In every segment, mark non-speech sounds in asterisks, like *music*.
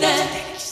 satélite. Comienza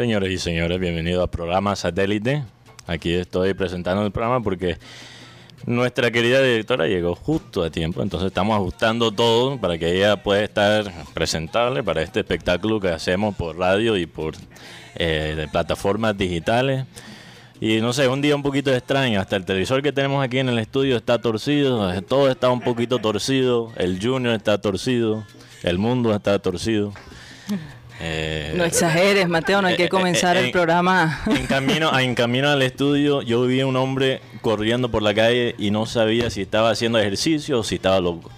Señores y señores, bienvenidos al programa Satélite. Aquí estoy presentando el programa porque nuestra querida directora llegó justo a tiempo, entonces estamos ajustando todo para que ella pueda estar presentable para este espectáculo que hacemos por radio y por eh, plataformas digitales. Y no sé, un día un poquito extraño, hasta el televisor que tenemos aquí en el estudio está torcido, todo está un poquito torcido, el Junior está torcido, el mundo está torcido. Eh, No exageres, Mateo, no hay que eh, comenzar eh, el en- programa. En camino, en camino al estudio, yo vi un hombre corriendo por la calle y no sabía si estaba haciendo ejercicio o si estaba loco.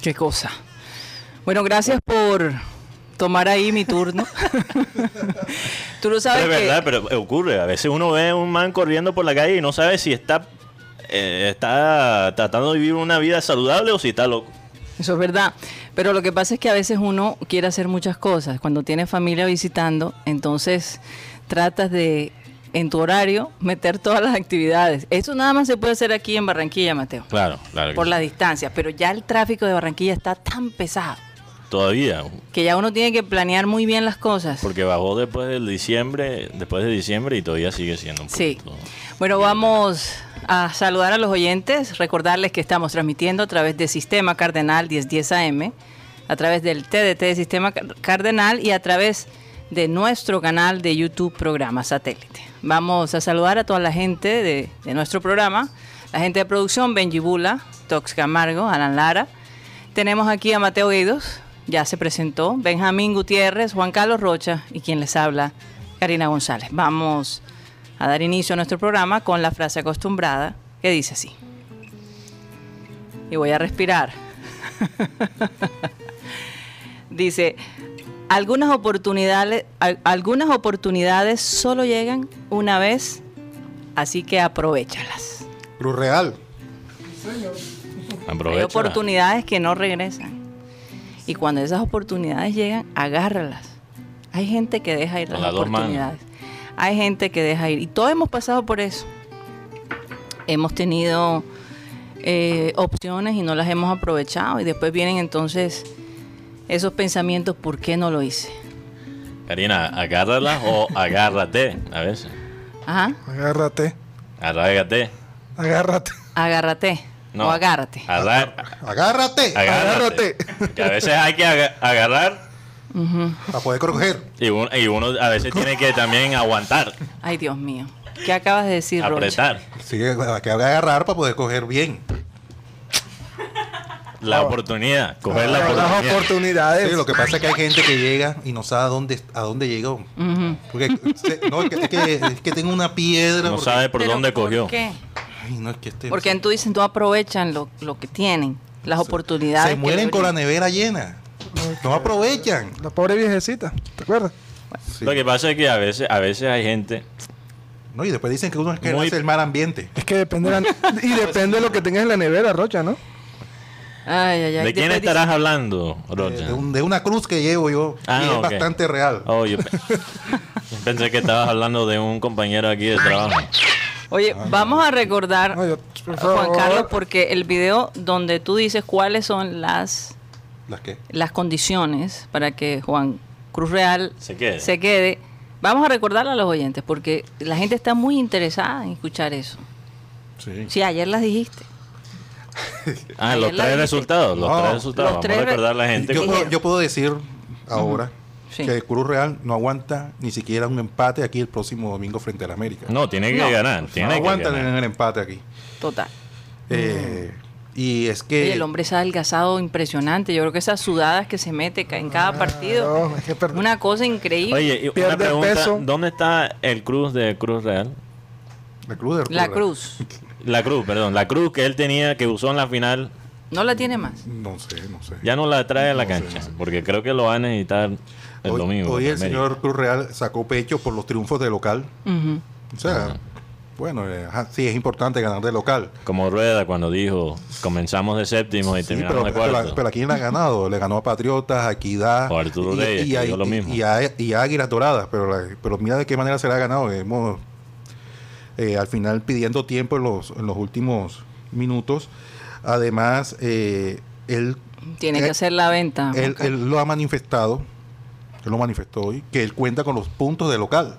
Qué cosa. Bueno, gracias por tomar ahí mi turno. *laughs* Tú lo sabes es que verdad, pero ocurre. A veces uno ve a un man corriendo por la calle y no sabe si está, eh, está tratando de vivir una vida saludable o si está loco. eso es verdad. Pero lo que pasa es que a veces uno quiere hacer muchas cosas. Cuando tienes familia visitando, entonces tratas de en tu horario meter todas las actividades. Eso nada más se puede hacer aquí en Barranquilla, Mateo. Claro, claro. Por sí. la distancia, pero ya el tráfico de Barranquilla está tan pesado Todavía, que ya uno tiene que planear muy bien las cosas. porque bajó después del diciembre, después de diciembre y todavía sigue siendo un Sí. poquito. Bueno, vamos a saludar a los oyentes, recordarles que estamos transmitiendo a través de Sistema Cardenal 1010 AM, a través del TDT de Sistema Car- Cardenal y a través de nuestro canal de YouTube Programa Satélite. Vamos a saludar a toda la gente de, nuestro programa, la gente de producción, Benji Bula, Tox Camargo, Alan Lara. Tenemos aquí a Mateo Guidos, ya se presentó, Benjamín Gutiérrez, Juan Carlos Rocha y quien les habla, Karina González. Vamos a dar inicio a nuestro programa con la frase acostumbrada que dice así. Y voy a respirar. *laughs* dice, algunas oportunidades, al- algunas oportunidades solo llegan una vez, así que aprovechalas. Cruz Real. Hay oportunidades que no regresan. Y cuando esas oportunidades llegan, agárralas. Hay gente que deja ir las oportunidades. Hay gente que deja ir. Y todos hemos pasado por eso. Hemos tenido eh, opciones y no las hemos aprovechado. Y después vienen entonces esos pensamientos, ¿por qué no lo hice? Karina, agárrala o *laughs* agárrate a veces. Ajá. Agárrate. Agárrate. Agárrate. Agárrate. No. O agárrate. Agar- Agárrate. agárrate. Que a veces hay que Para poder coger. y uno, y uno a veces tiene que también aguantar, Ay, Dios mío. ¿Qué acabas de decir, Rocha? apretar Sí, hay que agarrar para poder coger bien. la oportunidad, coger la Las oportunidad. oportunidades. Sí, lo que pasa es que hay gente que llega y no sabe a dónde, a dónde llegó. Porque se- no, es que, es que, es que tengo una piedra. No porque- sabe por ¿Pero dónde por cogió. qué? Ay, no, es que este- Porque tú dices, no aprovechan lo, lo que tienen, las oportunidades. se mueren con la nevera llena. No aprovechan. La pobre viejecita, ¿te acuerdas? Sí. Lo que pasa es que a veces, a veces hay gente No, y después dicen que uno es que Muy- hace el mal ambiente. Es que depende de la- *laughs* y depende de lo que tengas en la nevera, Rocha, ¿no? Ay, ay, ay. ¿De quién estarás hablando, Eh, Roger? de, un- de una cruz que llevo yo. Ah, y es bastante real. Oh, yo pe- *laughs* pensé que estabas hablando de un compañero aquí de trabajo. Oye, vamos a recordar, No, yo- por Juan. Carlos, porque el video donde tú dices cuáles son las, ¿Las qué? las condiciones para que Juan Cruz Real Se quede. se quede, vamos a recordarle a los oyentes, porque la gente está muy interesada en escuchar eso. Sí. Sí, ayer las dijiste. Ah, los Ayer tres dijiste. resultados. Los No, tres resultados. los Vamos tres a re- recordar a la gente. Yo, puedo, yo puedo decir ahora Sí. que Cruz Real no aguanta ni siquiera un empate aquí el próximo domingo frente al América. No, tiene que No. ganar. no Tiene aguantan en el empate aquí. Total. Eh, y es Oye, que el hombre se ha adelgazado impresionante. Yo creo que esas sudadas que se mete en cada partido, Ah, No, es que per- una cosa increíble. Oye, y una pregunta. peso. ¿Dónde está el cruz de Cruz Real? la Cruz de la Real- cruz, La cruz, perdón. La cruz que él tenía, que usó en la final, no la tiene más. No sé, no sé. ya no la trae a la No sé, cancha. no sé. Porque creo que lo va a necesitar el hoy, domingo. hoy el América. señor Cruz Real sacó pecho por los triunfos de local. O sea, bueno, eh, ajá, sí es importante ganar de local. Como Rueda cuando dijo, comenzamos de séptimo y Sí, terminamos pero, de pero, cuarto. pero aquí le ha ganado. Le ganó a Patriotas, a Equidad. O Arturo y, Reyes, y, a, lo y- mismo. y a- y a Águilas Doradas. Pero, la- pero mira de qué manera se le ha ganado. Hemos, eh, al final pidiendo tiempo en los, en los últimos minutos. Además, eh, él, Tiene Eh, que hacer la venta. él, él lo ha manifestado. Él lo manifestó hoy. Que él cuenta con los puntos de local.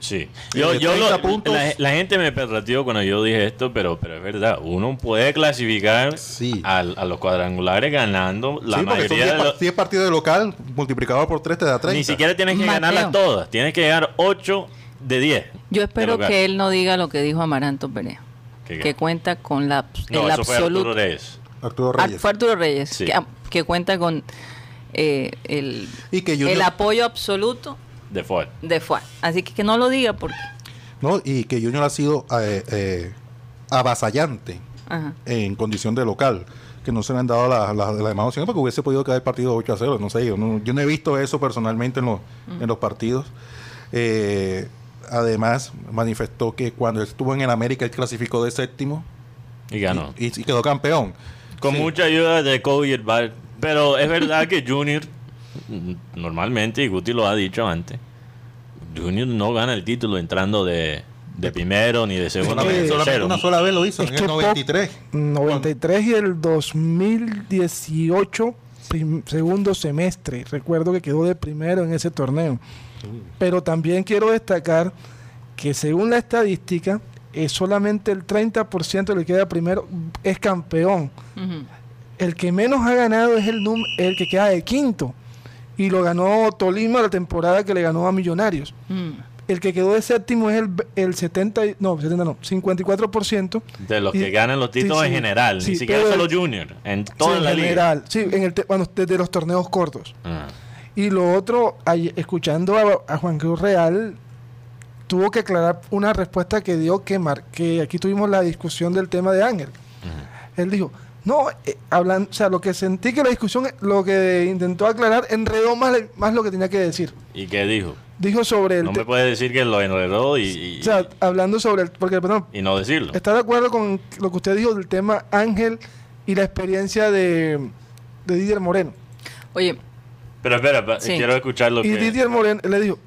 Sí. Yo, yo 30 lo- puntos. la, la gente me perratió cuando yo dije esto, pero, pero es verdad. Uno puede clasificar Sí. a los cuadrangulares ganando la sí, porque son mayoría 10 de los... 10 partidos de local multiplicado por 3 te da 30. Ni siquiera tienes que Mateo. ganarlas todas. Tienes que llegar 8 de 10. Yo espero que él no diga lo que dijo Amaranto Perea, ¿Qué- qué? que cuenta con la, No, el eso fue Arturo absoluto. Reyes. Arturo Reyes. fue Arturo Reyes, Sí. que, que cuenta con eh, el, Y que Junior- el apoyo absoluto De Ford. de Fuad. Así que que no lo diga porque... No, y que Junior ha sido eh, eh, avasallante Ajá. en condición de local. Que no se le han dado las la, la demás opciones porque hubiese podido quedar el partido 8 a 0. No sé, yo no, yo no he visto eso personalmente en, los en los partidos. Eh, además, manifestó que cuando estuvo en el América, él clasificó de séptimo Y ganó. y, y quedó campeón. Con Sí. mucha ayuda de Kobe Bar. Pero es verdad que Junior, mm, normalmente, y Guti lo ha dicho antes, Junior no gana el título entrando de, de primero ni de segundo. Solamente tercero. una sola vez lo hizo, Es en que el po- 93. 93 y el 2018, prim- segundo semestre. Recuerdo que quedó de primero en ese torneo. Pero también quiero destacar que según la estadística, es solamente el 30% que queda primero es campeón. El que menos ha ganado es el, el que queda de quinto. Y lo ganó Tolima la temporada que le ganó a Millonarios. Mm. El que quedó de séptimo es el, el 70, y- no, 70 no, 54%. De los Y- que ganan los títulos sí, en general, sí, ni siquiera solo Junior, en toda Sí, la en liga. general, sí, en el te- bueno, desde los torneos cortos. Ah. Y lo otro, escuchando a, a Juan Cruz Real, tuvo que aclarar una respuesta que dio que, mar- que aquí tuvimos la discusión del tema de Ángel. Él dijo, no, eh, hablan, o sea, lo que sentí que la discusión, lo que intentó aclarar, enredó más, más lo que tenía que decir. ¿Y qué dijo? Dijo sobre el... No me puede decir que lo enredó y, y, o sea, hablando sobre el... Porque, perdón, y no decirlo. ¿Está de acuerdo con lo que usted dijo del tema Ángel y la experiencia de, de Didier Moreno? Oye, Pero espera, pa- Sí. quiero escuchar lo Y que... Didier Moreno le dijo,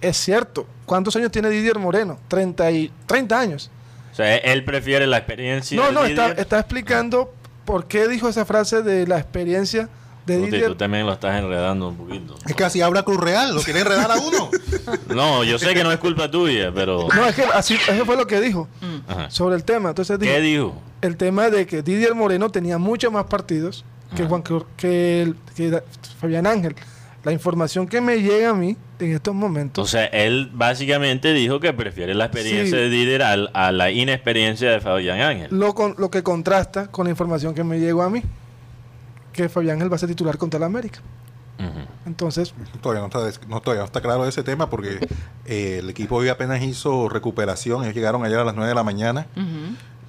es cierto, ¿cuántos años tiene Didier Moreno? 30, y, 30 años. O sea, él prefiere la experiencia no, de no, está, está explicando por qué dijo esa frase de la experiencia de Guti, tú Didier. también lo estás enredando un poquito. Es que así habla Cruz Real, lo quiere enredar a uno. *laughs* No, yo sé que no es culpa tuya, pero... No, es que así, eso fue lo que dijo Ajá. sobre el tema. Entonces dijo, ¿Qué dijo? el tema de que Didier Moreno tenía muchos más partidos que. Juan, que, el- que Fabián Ángel. La información que me llega a mí en estos momentos O sea, él básicamente dijo que prefiere la experiencia Sí. de Didier al- a, la inexperiencia de Fabián Ángel. lo, con, lo que contrasta con la información que me llegó a mí, que Fabián Ángel va a ser titular contra la América. Entonces, Todavía no está, no, todavía no está claro ese tema porque eh, el equipo hoy apenas hizo recuperación. Ellos llegaron ayer a las 9 de la mañana. Eh,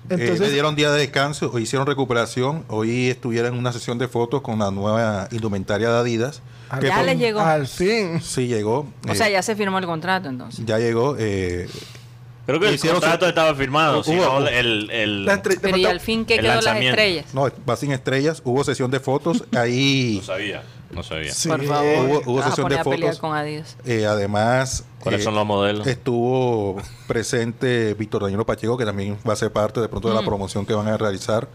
entonces le dieron día de descanso, hoy hicieron recuperación. Hoy estuvieron en una sesión de fotos con la nueva indumentaria de Adidas. Al, Ya le llegó. al fin. Sí, llegó. O eh, sea, ya se firmó el contrato entonces. ya llegó. eh, Creo que el su- contrato estaba firmado, Hubo- el, el- entre- Pero y al fin, ¿qué quedó las estrellas? No, va sin estrellas. Hubo sesión de fotos. *laughs* Ahí, No sabía, no sabía. Sí. Por favor, Hubo- hubo vas a sesión poner de fotos. con eh, además, ¿Cuáles eh, son los modelos? estuvo presente Víctor Daniel Pacheco, que también va a ser parte de pronto de la promoción que van a realizar.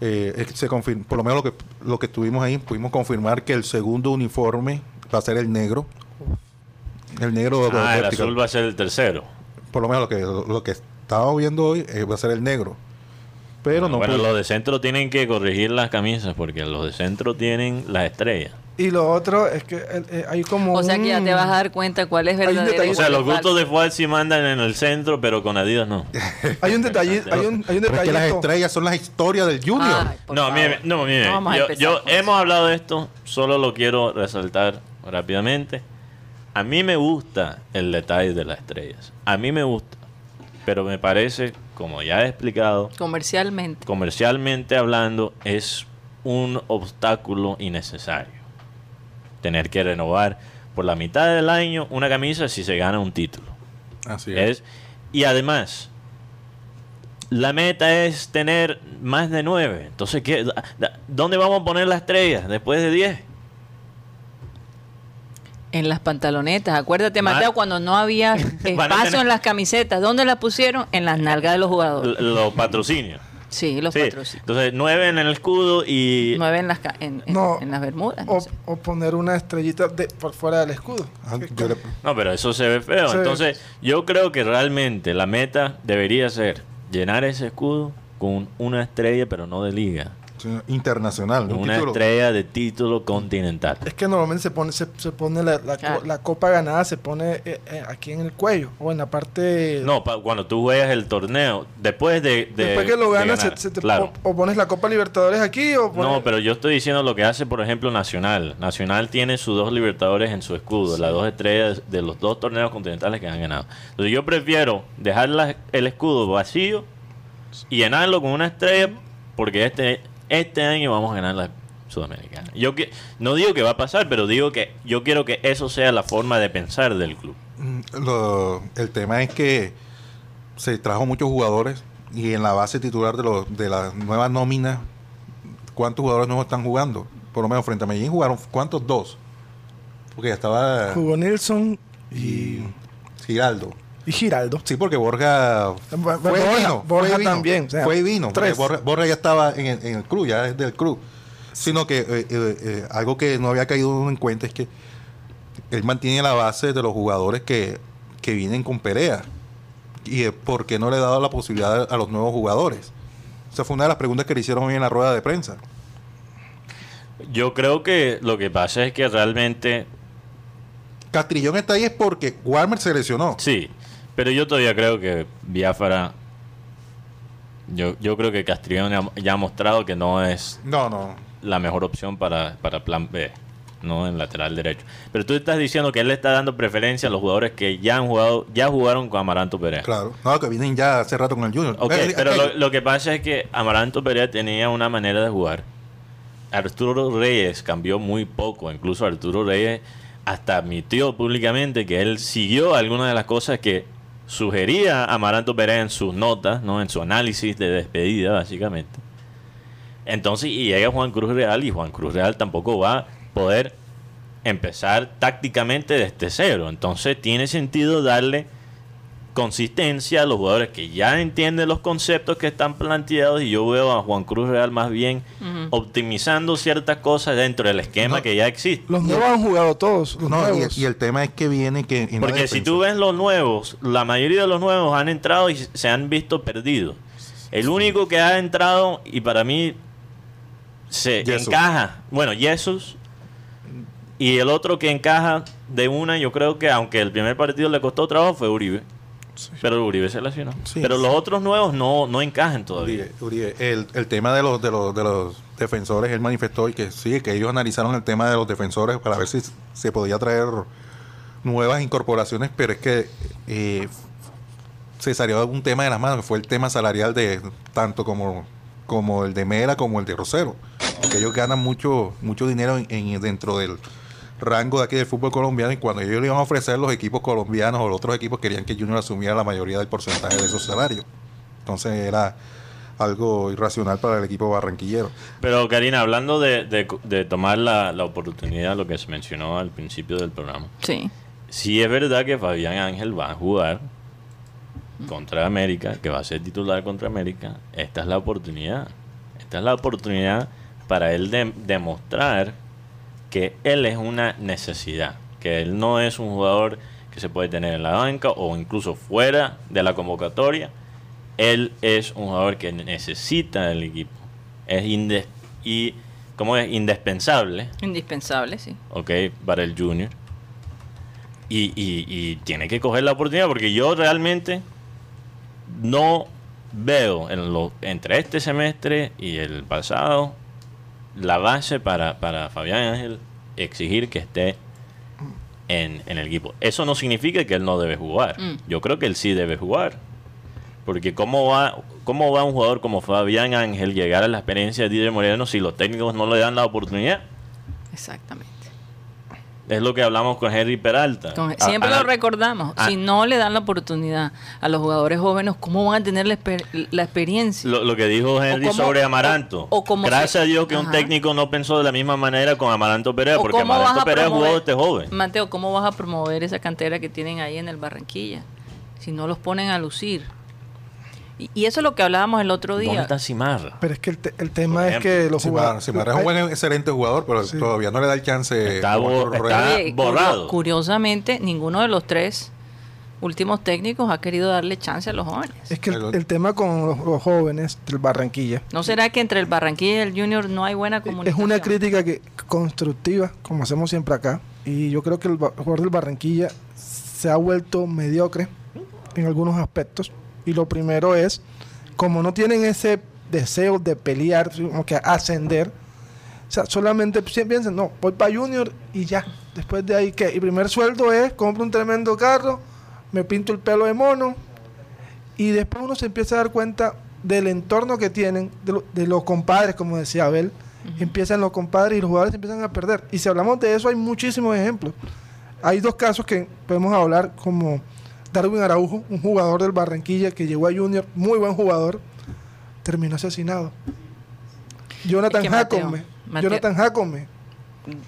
Eh, se confirm- por lo menos lo que, lo que estuvimos ahí, pudimos confirmar que el segundo uniforme va a ser el negro. El negro Ah, el vertical. azul va a ser el tercero. Por lo menos lo que, lo que estaba viendo hoy eh, va a ser el negro. Pero no bueno, pude- los de centro tienen que corregir las camisas porque los de centro tienen las estrellas. Y lo otro es que eh, eh, hay como O sea que ya un- te vas a dar cuenta cuál es verdadero. O sea, los gustos de Fuad sí mandan en el centro, pero con Adidas no. *laughs* Hay un detallito, hay un, hay un es que las detallito. estrellas son las historias del Junior. Ay, no, mire, no, mire, No yo, hemos hablado de esto, solo lo quiero resaltar rápidamente. A mí me gusta el detalle de las estrellas. A mí me gusta. Pero me parece, como ya he explicado, Comercialmente. comercialmente hablando, es un obstáculo innecesario. Tener que renovar por la mitad del año una camisa si se gana un título. Así es. Es, y además, la meta es tener más de nueve. Entonces, ¿qué, da- da- ¿dónde vamos a poner las estrellas después de diez? En las pantalonetas. Acuérdate, Ma- Mateo, cuando no había *laughs* espacio tener- en las camisetas. ¿Dónde las pusieron? En las nalgas de los jugadores. L- Los patrocinios. Sí, los Sí. patrocinios. Entonces, nueve en el escudo y... Nueve en las, en, en- No. en las bermudas. no O, sé. o poner una estrellita de, por fuera del escudo. Ah, le- No, pero eso se ve feo. Se ve- Entonces, yo creo que realmente la meta debería ser llenar ese escudo con una estrella, pero no de liga. Internacional. un Una título. estrella de título continental. Es que normalmente se pone, se, se pone la, la, co- Claro. la copa ganada, se pone eh, eh, aquí en el cuello o en la parte... No, pa- cuando tú juegas el torneo, después de... de- Después que lo ganas, se, te claro. o pones la Copa Libertadores aquí o pones... No, pero yo estoy diciendo lo que hace, por ejemplo, Nacional. Nacional tiene sus dos Libertadores en su escudo, las dos estrellas de los dos torneos continentales que han ganado. Entonces yo prefiero dejar la- el escudo vacío y llenarlo con una estrella porque este, este año vamos a ganar la Sudamericana. Yo que, no digo que va a pasar, pero digo que yo quiero que eso sea la forma de pensar del club. Mm, lo- el tema es que se trajo muchos jugadores y en la base titular de, los de la nueva nómina, ¿cuántos jugadores nuevos están jugando? Por lo menos frente a Medellín jugaron, ¿cuántos? Dos. Porque ya estaba Jugó Nilsson y Giraldo. Y Giraldo. Sí, porque Borja Bo- fue Borja- y vino. Borja fue vino, también, o sea, fue y vino. Borja, Borja ya estaba en el, en el club, ya es del club. Sino que eh, eh, eh, algo que no había caído uno en cuenta es que él mantiene la base de los jugadores que, que vienen con pelea. ¿Y eh, por qué no le ha dado la posibilidad a los nuevos jugadores? Esa fue una de las preguntas que le hicieron hoy en la rueda de prensa. Yo creo que lo que pasa es que realmente Castrillón está ahí es porque Walmer se lesionó. Sí, pero yo todavía creo que Biafara. Yo, yo creo que Castrillón ya, ya ha mostrado que no es No, no. la mejor opción para, para plan B, no en lateral derecho. Pero tú estás diciendo que él le está dando preferencia a los jugadores que ya han jugado, ya jugaron con Amaranto Perea. Claro. No, que vienen ya hace rato con el Junior. Ok, Eh, pero eh, lo, lo que pasa es que Amaranto Perea tenía una manera de jugar. Arturo Reyes cambió muy poco. Incluso Arturo Reyes hasta admitió públicamente que él siguió algunas de las cosas que sugería Amaranto Perea en sus notas, ¿no? en su análisis de despedida, básicamente. Entonces, y llega Juan Cruz Real y Juan Cruz Real tampoco va a poder empezar tácticamente desde cero. Entonces, tiene sentido darle consistencia los jugadores que ya entienden los conceptos que están planteados y yo veo a Juan Cruz Real más bien optimizando ciertas cosas dentro del esquema No. que ya existe. Los nuevos han jugado todos. Los No, nuevos. y, y el tema es que viene que... Porque si tú ves los nuevos, la mayoría de los nuevos han entrado y se han visto perdidos. El único que ha entrado y para mí se encaja, bueno, Jesús, y el otro que encaja de una, yo creo que aunque el primer partido le costó trabajo fue Uribe. Pero Uribe se lesionó. Sí. Pero los otros nuevos no, no encajan todavía. Uribe, Uribe, el, el tema de los, de, los, de los defensores, él manifestó y que sí, que ellos analizaron el tema de los defensores para ver si se podía traer nuevas incorporaciones, pero es que eh, se salió un tema de las manos, que fue el tema salarial de tanto como, como el de Mera como el de Rosero, porque ellos ganan mucho, mucho dinero en, en- dentro del, rango de aquí del fútbol colombiano y cuando ellos le iban a ofrecer los equipos colombianos o los otros equipos querían que Junior asumiera la mayoría del porcentaje de esos salarios. Entonces era algo irracional para el equipo barranquillero. Pero Karina, hablando de, de- de tomar la, la oportunidad, lo que se mencionó al principio del programa, Sí. sí es verdad que Fabián Ángel va a jugar contra América, que va a ser titular contra América. Esta es la oportunidad. Esta es la oportunidad para él de- demostrar que él es una necesidad, que él no es un jugador que se puede tener en la banca o incluso fuera de la convocatoria. Él es un jugador que necesita el equipo. Es y como es indispensable, Indispensable, sí. ok, para el junior. Y, y- y tiene que coger la oportunidad porque yo realmente no veo en lo, entre este semestre y el pasado la base para, para Fabián Ángel exigir que esté en, en el equipo. Eso no significa que él no debe jugar. Mm. Yo creo que él sí debe jugar. Porque ¿cómo va, ¿cómo va un jugador como Fabián Ángel llegar a la experiencia de Didier Moreno si los técnicos no le dan la oportunidad? Exactamente. Es lo que hablamos con Henry Peralta. Con- A- siempre a- lo recordamos. ah. si no le dan la oportunidad a los jugadores jóvenes, ¿cómo van a tener la, exper- la experiencia? Lo, lo que dijo Henry sobre Amaranto. o- o como Gracias se- a Dios que un técnico no pensó de la misma manera con Amaranto Perea, ¿O porque Amaranto Perea jugó este joven. Mateo, ¿cómo vas a promover esa cantera que tienen ahí en el Barranquilla? Si no los ponen a lucir. Y, y eso es lo que hablábamos el otro ¿Dónde día. está Simarra? Pero es que el, te- el tema es que los jugadores. Simar es un buen excelente jugador, pero Sí. todavía no le da el chance. Está bo- borrado. curio- curiosamente, ninguno de los tres últimos técnicos ha querido darle chance a los jóvenes. Es que el, El- el tema con los, los jóvenes del Barranquilla ¿No será que entre el Barranquilla y el Junior no hay buena es comunicación? una crítica que constructiva, como hacemos siempre acá. Y yo creo que el ba- jugador del Barranquilla se ha vuelto mediocre en algunos aspectos. Y lo primero es, como no tienen ese deseo de pelear, como que ascender, o sea, solamente pi- piensan, no, voy para Junior y ya. Después de ahí, ¿qué? Y primer sueldo es, compro un tremendo carro, me pinto el pelo de mono. Y después uno se empieza a dar cuenta del entorno que tienen, de, lo- de los compadres, como decía Abel. Empiezan los compadres y los jugadores empiezan a perder. Y si hablamos de eso, hay muchísimos ejemplos. Hay dos casos que podemos hablar, como Darwin Araujo, un jugador del Barranquilla que llegó a Junior, muy buen jugador, terminó asesinado. Jonathan Es que Jacome, Mateo- Jonathan Jacome,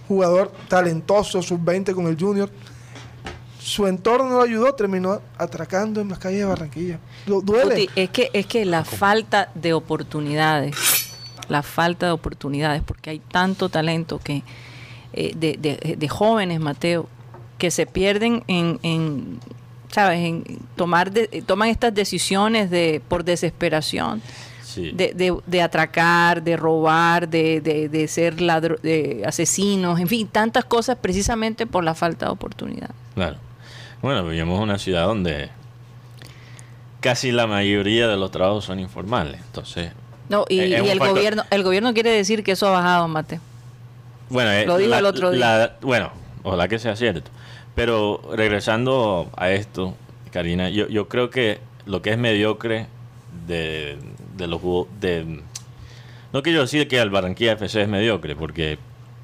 jugador talentoso, sub-20 con el Junior. Su entorno no lo ayudó, terminó atracando en las calles de Barranquilla. Lo- duele. Es que es que la falta de oportunidades, la falta de oportunidades, porque hay tanto talento que eh, de, de- de jóvenes, Mateo, que se pierden en, en, sabes, en tomar de- toman estas decisiones de por desesperación. Sí. De, de, de atracar, de robar, de, de, de ser ladro- de asesinos, en fin, tantas cosas precisamente por la falta de oportunidad. Claro. Bueno, vivimos en una ciudad donde casi la mayoría de los trabajos son informales. Entonces, No, y, el factor- gobierno, el gobierno quiere decir que eso ha bajado, Mateo. Bueno, eh, Lo dijo la- el otro día. la- bueno, ojalá que sea cierto. Pero regresando a esto, Karina, yo, yo creo que lo que es mediocre de, de los de no quiero decir que el Barranquilla FC es mediocre, porque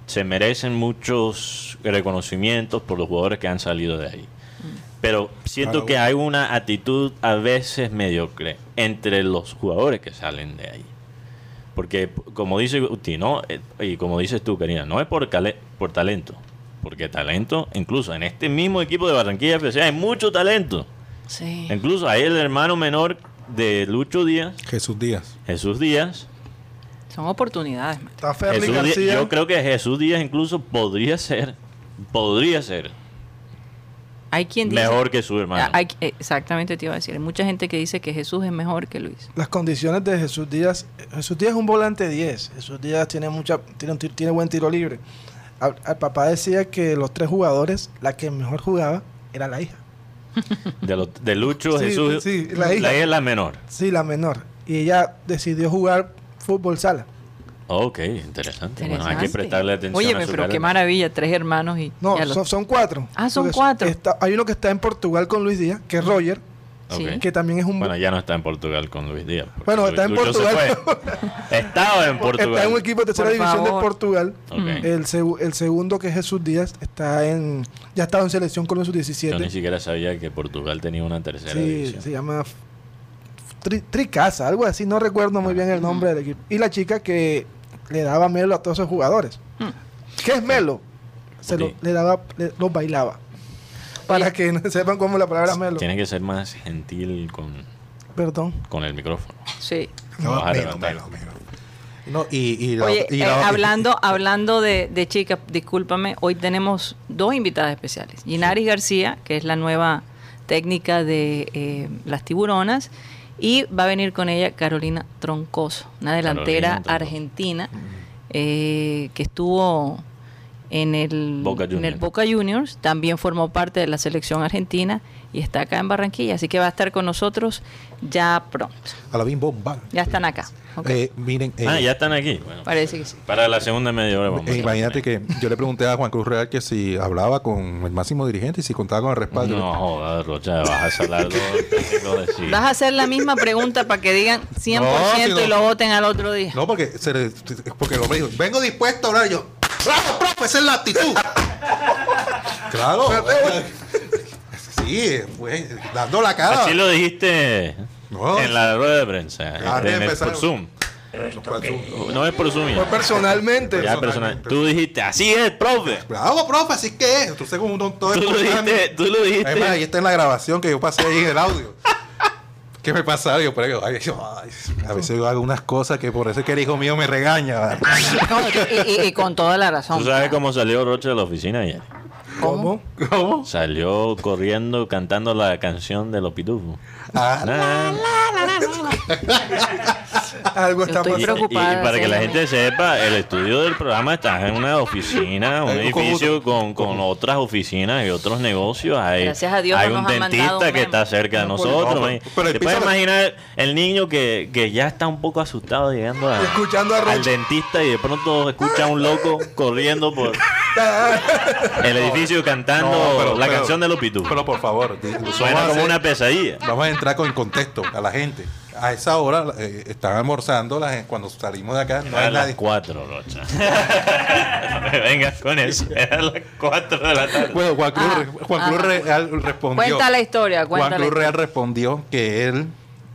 se merecen muchos reconocimientos por los jugadores que han salido de ahí. Mm. Pero siento que hay una actitud a veces mediocre entre los jugadores que salen de ahí. Porque, como dice Guti, ¿no? Eh, y como dices tú, Karina, no es por, cale- por talento. Porque talento, incluso en este mismo equipo de Barranquilla FC hay mucho talento. Sí. Incluso hay el hermano menor de Lucho Díaz, Jesús Díaz. Jesús Díaz. Son oportunidades. Está Jesús Díaz- yo creo que Jesús Díaz incluso podría ser, podría ser Hay quien dice... mejor que su hermano. Ah, hay- eh, exactamente te iba a decir. Hay mucha gente que dice que Jesús es mejor que Luis. las condiciones de Jesús Díaz. Jesús Díaz es un volante 10. Jesús Díaz tiene mucha tiene, tiene buen tiro libre. Al, al papá decía que los tres jugadores, la que mejor jugaba era la hija. De, Lucho, Sí, Jesús, sí, la hija. es la menor. Sí, la menor. Y ella decidió jugar fútbol sala. Ok, interesante. Bueno, hay que prestarle atención su pero qué maravilla, tres hermanos y... No, los- son, son cuatro. Ah, son cuatro. está- hay uno que está en Portugal con Luis Díaz, que es Roger, Que también es un... Bueno, ya no está en Portugal con Luis Díaz. Bueno, está en Lucho Portugal. *laughs* Estaba en Portugal. Está en un equipo de tercera Por división de. Portugal. Ok. El, segu- el segundo, que es Jesús Díaz, está en... Ya estaba en selección con los Yo ni sub-17. siquiera sabía que Portugal tenía una tercera Sí, división. se llama Tri- Tricasa, algo así. No recuerdo muy bien el nombre del equipo. Y la chica que le daba melo a todos esos jugadores. ¿Qué es melo? Se lo, le daba, le- los bailaba. Para que no *laughs* sepan cómo la palabra melo. Tiene que ser más gentil con, Perdón. con el micrófono. Sí. No, levantar. menos, menos. No, y, y la- Oye, y eh, la- hablando, hablando de, de chicas, discúlpame, hoy tenemos dos invitadas especiales. Ginari García, que es la nueva técnica de eh, las tiburonas, y va a venir con ella Carolina Troncoso, una delantera Carolina Troncoso. argentina eh, que estuvo en el, Boca en el Juniors. Boca Juniors, también formó parte de la selección argentina y está acá en Barranquilla, así que va a estar con nosotros ya pronto. a la bim bomba. Ya están acá. Eh, miren, eh, Ah, ya están aquí. Bueno, Parece que sí. para la segunda media hora vamos eh, imagínate que yo le pregunté a Juan Cruz Real que si hablaba con el máximo dirigente y si contaba con el respaldo. No jodas, Rocha, vas a hablar de. Vas a hacer la misma pregunta para que digan 100% No, si no- y lo voten al otro día. No, porque, se le- porque el hombre dijo, vengo dispuesto a hablar. Yo, bravo, profe, esa es la actitud. claro. sí, pues, dando la cara. Así lo dijiste No. en la rueda de prensa. Ah, este, en el- por Zoom. No es por Zoom. Fue ya. personalmente. Ya personal. Tú dijiste, así es, profe. Bravo, profe, así que es. Como un tonto Tú lo dijiste, tú lo dijiste. Además, ahí está en la grabación que yo pasé ahí en el audio. ¿Qué me pasa? Yo, pero yo, ay, yo, ay, a veces yo hago unas cosas que por eso es que el hijo mío me regaña. *laughs* No, y, y- y con toda la razón. ¿Tú sabes cómo salió Rocha de la oficina ayer? ¿Cómo? ¿Cómo? Salió corriendo cantando la canción de los pitufos. Ah, Na, *laughs* Algo Yo está estoy Y, pasando. y para que la gente sepa, el estudio del programa está en una oficina, un Eh, ¿cómo? edificio con, con otras oficinas y otros negocios. Hay, Gracias a Dios hay un dentista un que está cerca de por- nosotros. no, pero- ¿Te puedes imaginar el niño que, que ya está un poco asustado llegando a- Escuchando a al dentista y de pronto escucha a un loco corriendo por *laughs* el edificio cantando No, pero- la pero- canción de pitufos? Pero por favor, Suena vamos a como hacer- una pesadilla. Vamos a entrar con contexto a la gente. A esa hora eh, están almorzando la gente- cuando salimos de acá. No Era hay a las nadie. 4, Rocha. *laughs* Venga con eso. Era a las 4 de la tarde. Bueno, Juan Cruz, Ah, Juan Cruz ah. Real respondió. Cuenta la historia, cuenta Juan Cruz. Real respondió que él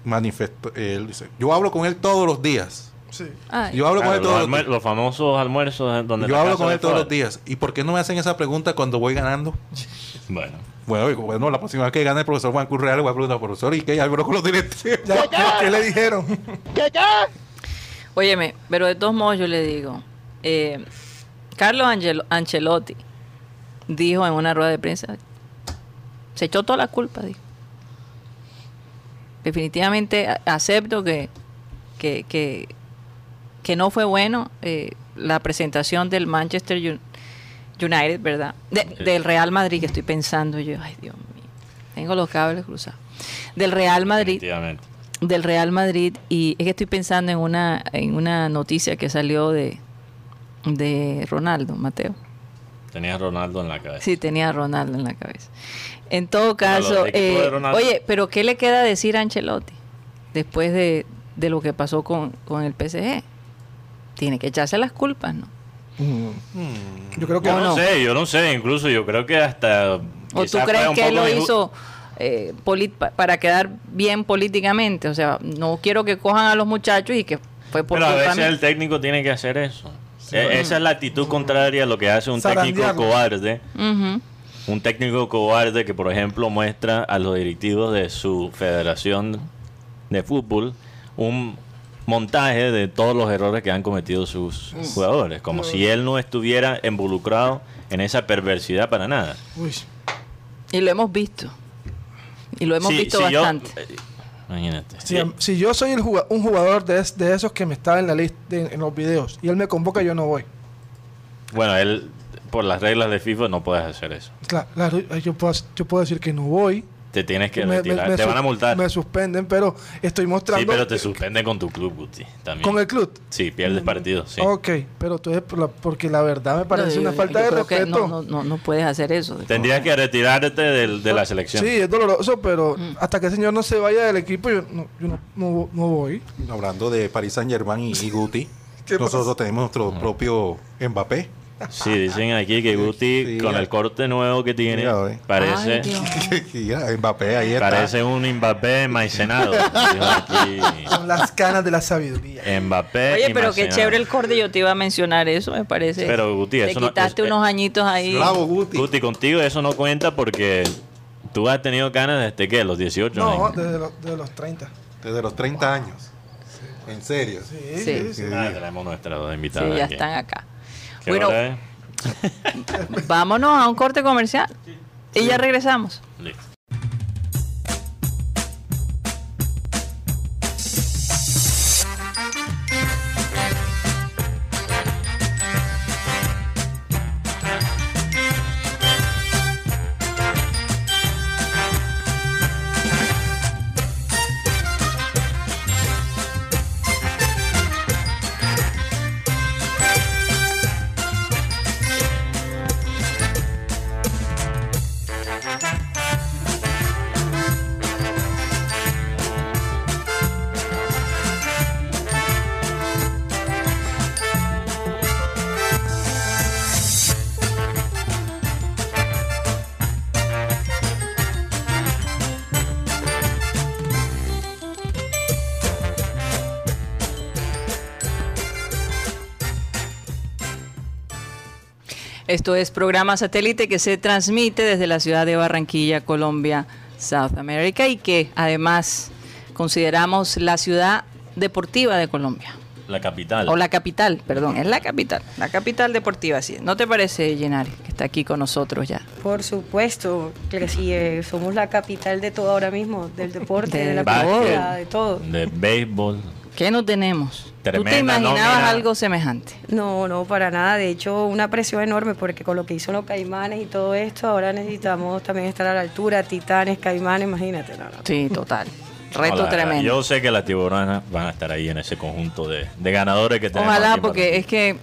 manifestó, él dice, yo hablo con él todos los días. Sí. Ay, Yo hablo con Claro, él todos los días. los famosos almuerzos donde Yo hablo con él todos los días. ¿Y por qué no me hacen esa pregunta cuando voy ganando? *laughs* Bueno, Bueno, bueno, la próxima vez que gane el profesor Juan Cruz Real, le voy a preguntar, profesor, ¿y qué? Ya habló con los directivos. Ya, ¿Qué le dijeron? Óyeme, pero de todos modos yo le digo, eh, Carlos Angel- Ancelotti dijo en una rueda de prensa, se echó toda la culpa, dijo. Definitivamente acepto que, que, que, que no fue bueno eh, la presentación del Manchester Un- United, ¿verdad? De- Sí. Del Real Madrid, que estoy pensando yo, ay Dios mío, tengo los cables cruzados. Del Real Madrid del Real Madrid y es que estoy pensando en una en una noticia que salió de de Ronaldo, Mateo. Tenía a Ronaldo en la cabeza. Sí, tenía a Ronaldo en la cabeza. En todo caso, eh, oye, pero ¿qué le queda decir a Ancelotti después de, de lo que pasó con, con el PSG? Tiene que echarse las culpas, ¿no? Mm. Yo creo que Yo ¿O no, no? sé, yo no sé. Incluso yo creo que hasta. ¿O tú crees que él lo hizo eh, para quedar bien políticamente? O sea, no quiero que cojan a los muchachos y que fue por Pero a veces el técnico tiene que hacer eso. E- Esa es la actitud contraria a lo que hace un técnico cobarde. Un técnico cobarde que, por ejemplo, muestra a los directivos de su federación de fútbol un montaje de todos los errores que han cometido sus jugadores, como si él no estuviera involucrado en esa perversidad para nada. Uy, Y lo hemos visto. Y lo hemos Sí, visto yo- bastante. eh, imagínate. si, Sí. si yo soy el un jugador de, es- de esos que me estaba en la lista de- en los videos y él me convoca, yo no voy. Bueno, él, por las reglas de FIFA, no puedes hacer eso. Claro, claro, yo, puedo, yo puedo decir que no voy Te tienes que me- me- retirar. me te su- van a multar. Me suspenden, pero estoy mostrando. Sí, pero te suspenden con tu club, Guti. También. Con el club. Sí, pierdes partidos. Sí. Ok, pero entonces, por la- porque la verdad me parece No, una yo- falta yo de respeto. No, no, no, no puedes hacer eso. Tendrías que retirarte del- de la selección. Sí, es doloroso, pero Mm. hasta que el señor no se vaya del equipo, yo no, yo no, no- no voy. Hablando de Paris Saint Germain y, y Guti, *laughs* ¿Qué nosotros pasa? tenemos nuestro propio Mbappé. Sí, dicen aquí que Guti, Sí, con el corte nuevo que tiene, Mira, parece, Ay, *laughs* Mbappé ahí está. parece un Mbappé maicenado. *laughs* Con las canas de la sabiduría. Mbappé. Oye, pero qué chévere el corte. Yo te iba a mencionar eso, me parece. Pero, Guti, Te eso no- quitaste es- unos añitos ahí. Bravo, Guti. Guti, contigo eso no cuenta porque tú has tenido ganas desde que, los 18 No, años. desde los, desde los 30. Desde los 30 años. En serio. Sí, Sí. sí, sí. Sí. Ah, tenemos nuestras dos Sí, invitadas. ya aquí. están acá. ¿Qué Bueno, vámonos a un corte comercial. Y ya regresamos. Listo. Esto es programa satélite que se transmite desde la ciudad de Barranquilla, Colombia, South America, y que además consideramos la ciudad deportiva de Colombia. La capital. O la capital, perdón, es la capital, la capital deportiva, sí. ¿No te parece, Yenari, que está aquí con nosotros ya? Por supuesto, que sí, eh, somos la capital de todo ahora mismo, del deporte, *laughs* de, De la básquet. cultura, de todo. De béisbol. ¿Qué no tenemos? ¿Tú te Tremenda imaginabas algo semejante? No, no, para nada. De hecho, una presión enorme porque con lo que hizo los caimanes y todo esto, ahora necesitamos también estar a la altura. Titanes, caimanes, imagínate. No, no. Sí, total. *laughs* Reto tremendo. Yo sé que las tiburonas van a estar ahí en ese conjunto de, de ganadores que tenemos. Ojalá, porque es que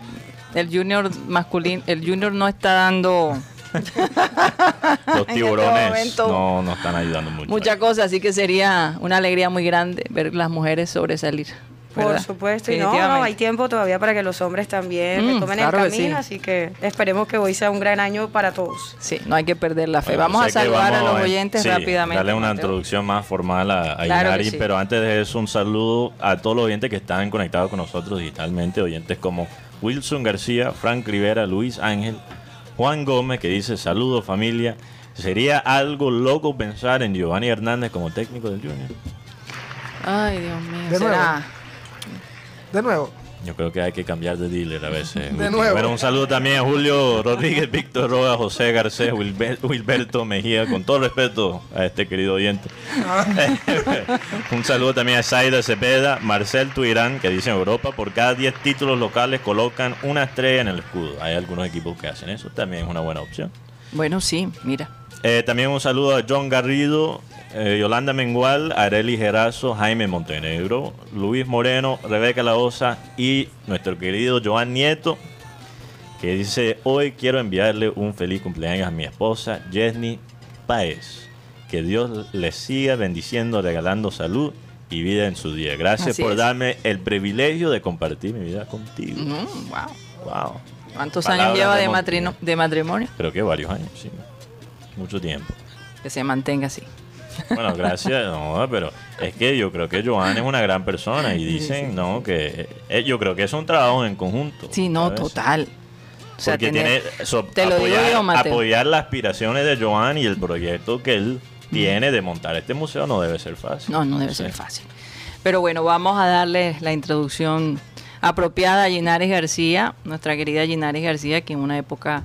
el junior masculino, el junior no está dando. *laughs* Los en este tiburones no nos están ayudando mucho. muchas cosas, así que sería una alegría muy grande ver las mujeres sobresalir. Por supuesto, y no, no, hay tiempo todavía para que los hombres también Mm, retomen claro el camino, sí. así que esperemos que hoy sea un gran año para todos. Sí, no hay que perder la fe. Bueno, vamos a saludar a los oyentes sí, rápidamente. Darle una Mateo. introducción más formal a, a Claro que Inari, sí. pero antes de eso, un saludo a todos los oyentes que están conectados con nosotros digitalmente. Oyentes como Wilson García, Frank Rivera, Luis Ángel, Juan Gómez, que dice: Saludos, familia. Sería algo loco pensar en Giovanni Hernández como técnico del Junior. Ay, Dios mío. De será. De nuevo, Yo creo que hay que cambiar de dealer a veces. De nuevo. Bueno, un saludo también a Julio Rodríguez, Víctor Roa, José Garcés, Wilber- Wilberto Mejía, con todo respeto a este querido oyente. *laughs* un saludo también a Zaida Cepeda, Marcel Tuirán, que dice en Europa, por cada 10 títulos locales colocan una estrella en el escudo. Hay algunos equipos que hacen eso, también es una buena opción. Bueno, sí, mira. Eh, también un saludo a John Garrido, eh, Yolanda Mengual, Areli Gerazo, Jaime Montenegro, Luis Moreno, Rebeca Laosa y nuestro querido Joan Nieto, que dice, hoy quiero enviarle un feliz cumpleaños a mi esposa, Jenny Páez. Que Dios le siga bendiciendo, regalando salud y vida en su día. Gracias Así por es. darme el privilegio de compartir mi vida contigo. Mm, wow. Wow. ¿Cuántos Palabras años lleva de matrino- de matrimonio? Creo que varios años, sí. Mucho tiempo. Que se mantenga así. Bueno, gracias. No, pero es que yo creo que Joan es una gran persona y dicen, no, que eh, yo creo que es un trabajo en conjunto. Sí, no, ¿sabes? total. O sea, Porque tener- tiene so- te lo digo apoyar, yo, apoyar las aspiraciones de Joan y el proyecto que él tiene de montar este museo no debe ser fácil. No, no debe Sí. ser fácil. Pero bueno, vamos a darle la introducción apropiada a Ginares García, nuestra querida Ginares García, que en una época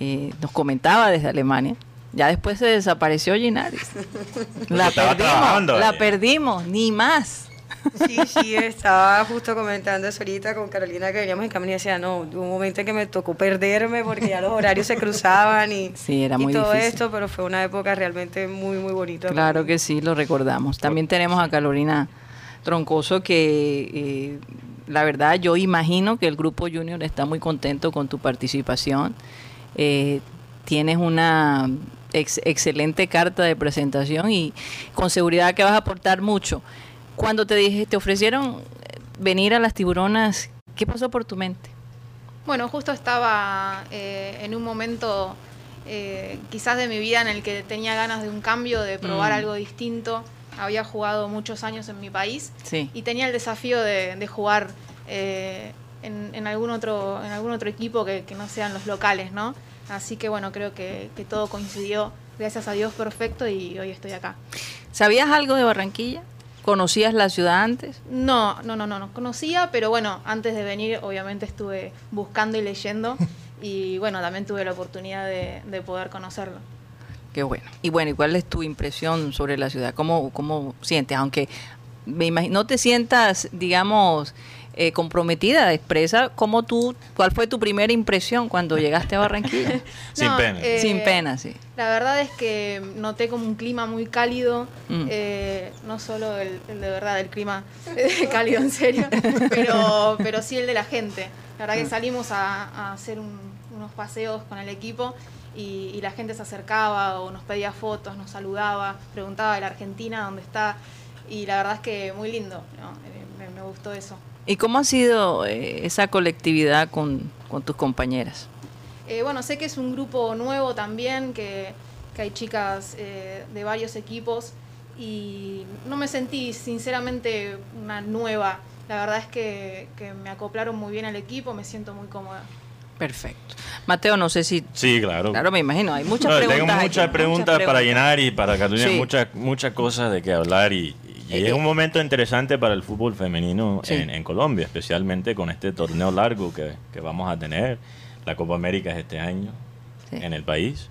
eh, nos comentaba desde Alemania. Ya después se desapareció Ginares. *laughs* La perdimos, trabajando la perdimos, ni más. Sí, sí, estaba justo comentando eso ahorita con Carolina que veníamos en camino y decía, no, hubo un momento en que me tocó perderme porque ya los horarios se cruzaban y, Sí, era y muy todo difícil. esto, pero fue una época realmente muy, muy bonita. Claro que sí, lo recordamos. También tenemos a Carolina Troncoso que eh, la verdad yo imagino que el grupo junior está muy contento con tu participación. Eh, tienes una ex- excelente carta de presentación y con seguridad que vas a aportar mucho. Cuando te dije, te ofrecieron eh, venir a las tiburonas, ¿qué pasó por tu mente? Bueno, justo estaba eh, en un momento eh, quizás de mi vida en el que tenía ganas de un cambio, de probar Mm. algo distinto. Había jugado muchos años en mi país Sí. y tenía el desafío de, de jugar eh, en, en algún otro, en algún otro equipo que, que no sean los locales, ¿no? Así que bueno, creo que, que todo coincidió, gracias a Dios, perfecto y hoy estoy acá. ¿Sabías algo de Barranquilla? ¿Conocías la ciudad antes? No, no, no, no, no conocía, pero bueno, antes de venir obviamente estuve buscando y leyendo *laughs* y bueno, también tuve la oportunidad de, de poder conocerlo. Qué bueno. Y bueno, ¿y cuál es tu impresión sobre la ciudad? ¿Cómo, cómo sientes? Aunque me imagino, no te sientas, digamos, eh, comprometida, expresa cómo tú, cuál fue tu primera impresión cuando llegaste a Barranquilla. *laughs* Sin No, pena. eh, Sin pena, sí. La verdad es que noté como un clima muy cálido, Mm. eh, no solo el, el de verdad, el clima *laughs* cálido en serio, pero, pero sí el de la gente. La verdad que salimos a, a hacer un- unos paseos con el equipo y, y la gente se acercaba o nos pedía fotos, nos saludaba, preguntaba de la Argentina, dónde está, y la verdad es que muy lindo, ¿no? Eh, me, me gustó eso. ¿Y cómo ha sido eh, esa colectividad con, con tus compañeras? Eh, bueno, sé que es un grupo nuevo también, que, que hay chicas eh, de varios equipos y no me sentí sinceramente una nueva. La verdad es que, que me acoplaron muy bien al equipo, me siento muy cómoda. Perfecto. Mateo, no sé si... Sí, claro. Claro, me imagino, hay muchas No, preguntas. tengo aquí, muchas preguntas para preguntas. llenar y para Carolina Sí. muchas muchas cosas de qué hablar y, y Eh, es eh. un momento interesante para el fútbol femenino Sí. en, en Colombia, especialmente con este torneo largo que, que vamos a tener. La Copa América es este año Sí. en el país.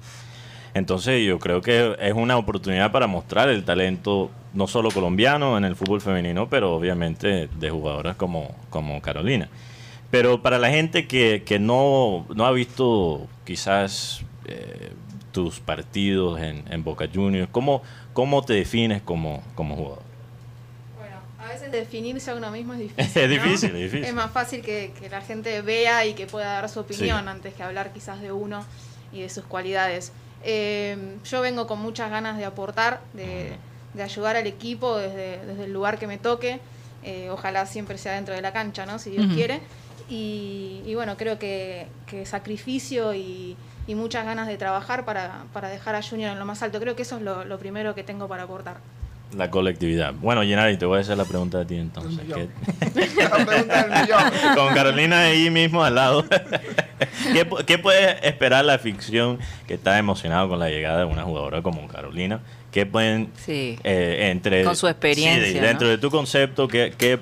Entonces yo creo que es una oportunidad para mostrar el talento no solo colombiano en el fútbol femenino, pero obviamente de jugadoras como, como Carolina. Pero para la gente que, que no, no ha visto quizás eh, tus partidos en, en Boca Juniors, ¿cómo, ¿cómo te defines como, como jugador? Definirse a uno mismo es *laughs* difícil. Es ¿no? difícil, es difícil. Es más fácil que, que la gente vea y que pueda dar su opinión Sí. antes que hablar quizás de uno y de sus cualidades. Eh, yo vengo con muchas ganas de aportar, de, de ayudar al equipo desde, desde el lugar que me toque. Eh, ojalá siempre sea dentro de la cancha, ¿no? Si Dios Ujú. quiere. Y, y bueno, creo que, que sacrificio y, y muchas ganas de trabajar para, para dejar a Junior en lo más alto. Creo que eso es lo, lo primero que tengo para aportar. La colectividad. Bueno, Gennady, te voy a hacer la pregunta de ti entonces. El millón. ¿Qué- La pregunta del millón. *laughs* con Carolina ahí mismo al lado. *laughs* ¿Qué, qué puede esperar la ficción que está emocionado con la llegada de una jugadora como Carolina? ¿Qué pueden, Sí. eh, entre... Con su experiencia, sí, de- ¿no? dentro de tu concepto, ¿qué, qué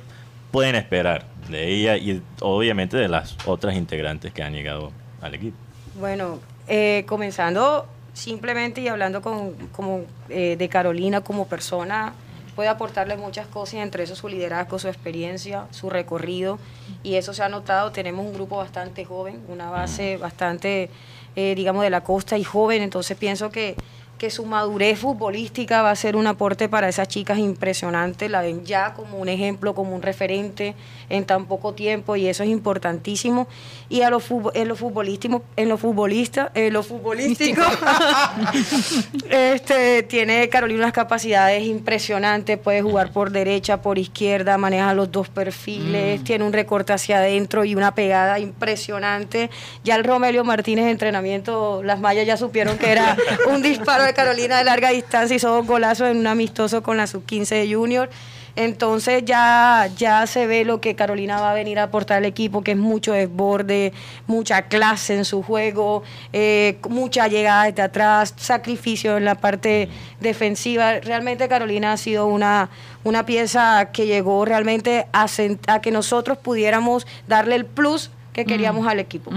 pueden esperar de ella y obviamente de las otras integrantes que han llegado al equipo? Bueno, eh, comenzando simplemente y hablando con, como, eh, de Carolina como persona, puede aportarle muchas cosas, entre eso su liderazgo, su experiencia, su recorrido, y eso se ha notado, tenemos un grupo bastante joven, una base bastante, eh, digamos, de la costa y joven, entonces pienso que, que su madurez futbolística va a ser un aporte para esas chicas impresionante, la ven ya como un ejemplo, como un referente en tan poco tiempo y eso es importantísimo. Y a lo fut- en lo futbolístico, en lo futbolista, en lo futbolístico, *laughs* este tiene Carolina unas capacidades impresionantes, puede jugar por derecha, por izquierda, maneja los dos perfiles, tiene un recorte hacia adentro y una pegada impresionante. Ya el Romelio Martínez de entrenamiento, las mallas ya supieron que era un disparo de Carolina de larga distancia, hizo dos golazos en un amistoso con la sub-15 de Junior. Entonces ya, ya se ve lo que Carolina va a venir a aportar al equipo, que es mucho desborde, mucha clase en su juego, eh, mucha llegada desde atrás, sacrificio en la parte defensiva. Realmente Carolina ha sido una, una pieza que llegó realmente a, a que nosotros pudiéramos darle el plus que queríamos al equipo.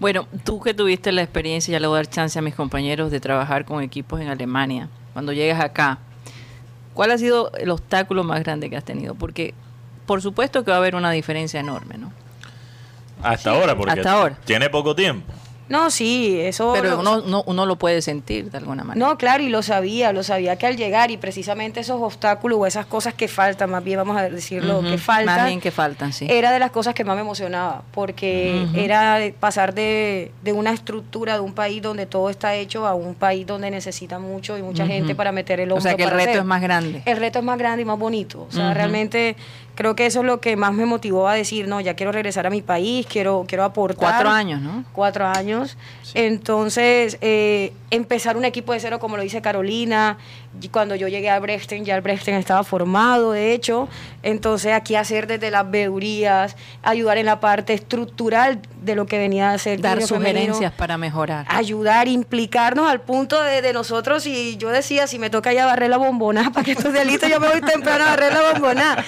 Bueno, tú que tuviste la experiencia, ya le voy a dar chance a mis compañeros de trabajar con equipos en Alemania. Cuando llegas acá, ¿Cuál ha sido el obstáculo más grande que has tenido? Porque por supuesto que va a haber una diferencia enorme, ¿no? Hasta ahora, porque hasta ahora. tiene poco tiempo. No, sí, eso... Pero lo- uno, no- uno lo puede sentir de alguna manera. No, claro, y lo sabía, lo sabía que al llegar y precisamente esos obstáculos o esas cosas que faltan, más bien vamos a decirlo, que faltan, Más bien que faltan, sí. era de las cosas que más me emocionaba, porque era pasar de, de una estructura de un país donde todo está hecho a un país donde necesita mucho y mucha gente para meter el O hombro. sea que el reto hacer. es más grande. El reto es más grande y más bonito. O sea, realmente creo que eso es lo que más me motivó a decir, no, ya quiero regresar a mi país, quiero, quiero aportar. Cuatro años, ¿no? Cuatro años. Entonces, eh, empezar un equipo de cero, como lo dice Carolina, cuando yo llegué al Brechten, ya el Brechten estaba formado, de hecho. Entonces, aquí hacer desde las veedurías, ayudar en la parte estructural de lo que venía a ser Dar femenino sugerencias para mejorar. ayudar, implicarnos al punto de, de nosotros y yo decía, si me toca ya barrer la bombona, *laughs* para que estos delitos yo me voy temprano a barrer la bombona.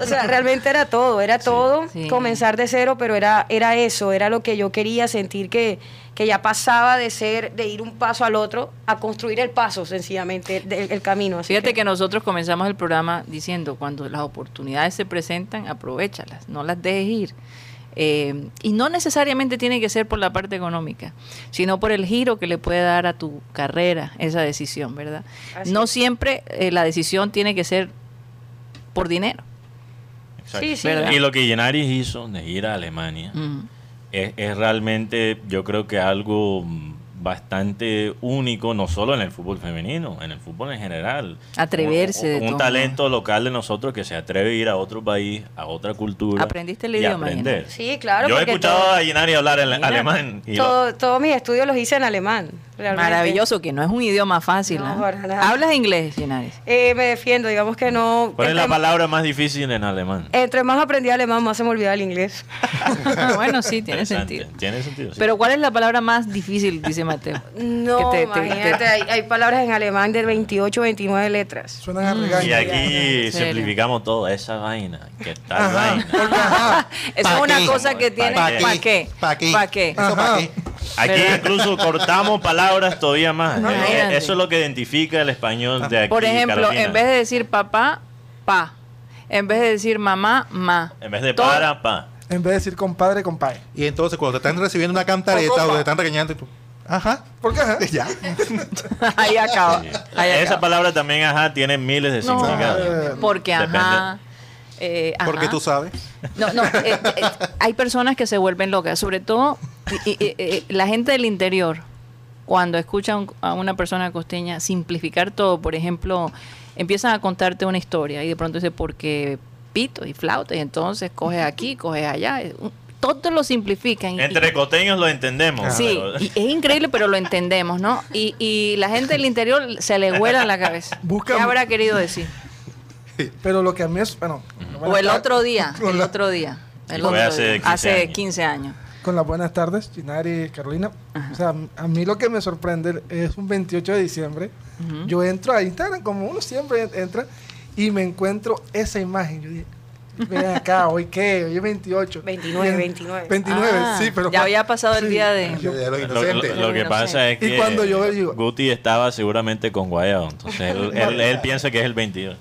O sea, realmente era todo, era todo, sí. comenzar de cero, pero era, era eso, era lo que yo quería sentir que, que ya pasaba de ser, de ir un paso al otro, a construir el paso, sencillamente, del el camino. Así Fíjate que nosotros comenzamos el programa diciendo, cuando las oportunidades se presentan, aprovechalas, no las dejes ir. Eh, y no necesariamente tiene que ser por la parte económica, sino por el giro que le puede dar a tu carrera esa decisión, ¿verdad? Así no es. siempre eh, la decisión tiene que ser por dinero. Exacto. Sí. Y lo que Llenaris hizo de ir a Alemania Mm. es, es realmente, yo creo que algo bastante único, no solo en el fútbol femenino, en el fútbol en general. Atreverse Un, un todo talento local de nosotros que se atreve a ir a otro país, a otra cultura. ¿Aprendiste el y idioma, aprender. Sí, claro, Yo he escuchado todo- a Yenari hablar en alemán. y lo- Todo- todos mis estudios los hice en alemán. Realmente. Maravilloso, que no es un idioma fácil. No, para nada. ¿Hablas inglés, Linares? Eh, me defiendo, digamos que no. ¿Cuál es la palabra más difícil en alemán? Entre más aprendí alemán, más se me olvidaba el inglés. *laughs* bueno, sí, tiene sentido. Tiene sentido. sí. Pero ¿cuál es la palabra más difícil, dice Mateo? *laughs* No, te- te- imagínate, te- hay, hay palabras en alemán de 28, 29 letras. Suenan a regaño. y ¿En aquí simplificamos todo, esa vaina. ¿Qué tal vaina? *laughs* Eso es ¿Pa' una cosa que tiene... ¿Para qué? ¿Pa' qué? ¿Para qué? ¿Eso para qué? Aquí ¿Verdad? incluso cortamos palabras todavía más. No, Eh, imagínate. Eso es lo que identifica el español de aquí. Por ejemplo, Carolina. en vez de decir papá, pa. En vez de decir mamá, ma. En vez de Todo- para, pa. en vez de decir compadre, compadre. Y entonces cuando te están recibiendo una cantareta o te están regañando, y tú, ajá, ¿Por qué? ajá? *laughs* ya. Ahí acaba. Ahí Esa acaba. palabra también, ajá, tiene miles de No, significados. porque Depende. Ajá. eh, ajá. Porque tú sabes. No, no, eh, eh, hay personas que se vuelven locas, sobre todo y- y- y- eh, la gente del interior, cuando escuchan a una persona costeña simplificar todo, por ejemplo, empiezan a contarte una historia y de pronto dice, porque pito y flauta, y entonces coges aquí, coges allá, un- todo lo simplifican. y- Entre costeños lo entendemos. Sí, pero- y es increíble, pero lo entendemos, ¿no? Y, y la gente del interior se le vuela la cabeza. Busca- ¿Qué habrá querido decir? *laughs* Pero lo que a mí es, bueno, O el *laughs* otro día, el la- otro día. El otro hace día. 15 hace años. 15 años. con las buenas tardes, Ginari y Carolina. O sea, a mí lo que me sorprende es un 28 de diciembre. Yo entro a Instagram, como uno siempre en- entra, y me encuentro esa imagen. Yo dije, ven acá, hoy qué, hoy es 28. 29, Y en- 29. 29, Ah, sí, pero. ya había pasado el sí, día de- yo- De los Lo, lo- lo que pasa es que Y cuando yo digo- Guti estaba seguramente con Guayabo, entonces él, *laughs* él- él piensa que es el 22.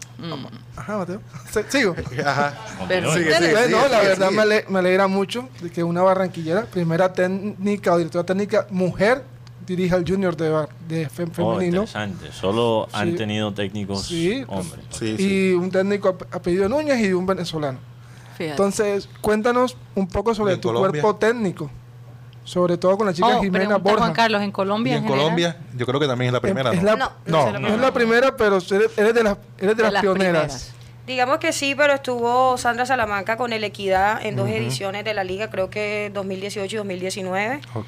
Ajá, Mateo. Sigo. Ajá. Pero-. Sigue, sigue, Bueno, sigue, no, la sigue, verdad sigue. me, ale- me alegra mucho de que una barranquillera, primera técnica o directora técnica mujer, dirija al junior de, bar- de fem- Oh, femenino. interesante. Solo han Sí. tenido técnicos Sí. hombres. Sí, sí. y un técnico ap- apellido Núñez y un venezolano. Fíjate. Entonces, cuéntanos un poco sobre tu Colombia. cuerpo técnico. Sobre todo con la chica Oh, Jimena Borja. Juan Carlos, ¿en Y Colombia en? Colombia, yo creo que también es la primera, es ¿no? la, No, no, no es la no es la primera, pero eres, eres de las, eres de De las las pioneras. primeras. Digamos que sí, pero estuvo Sandra Salamanca con el Equidad en dos ediciones de la liga, creo que 2018 y 2019. Ok.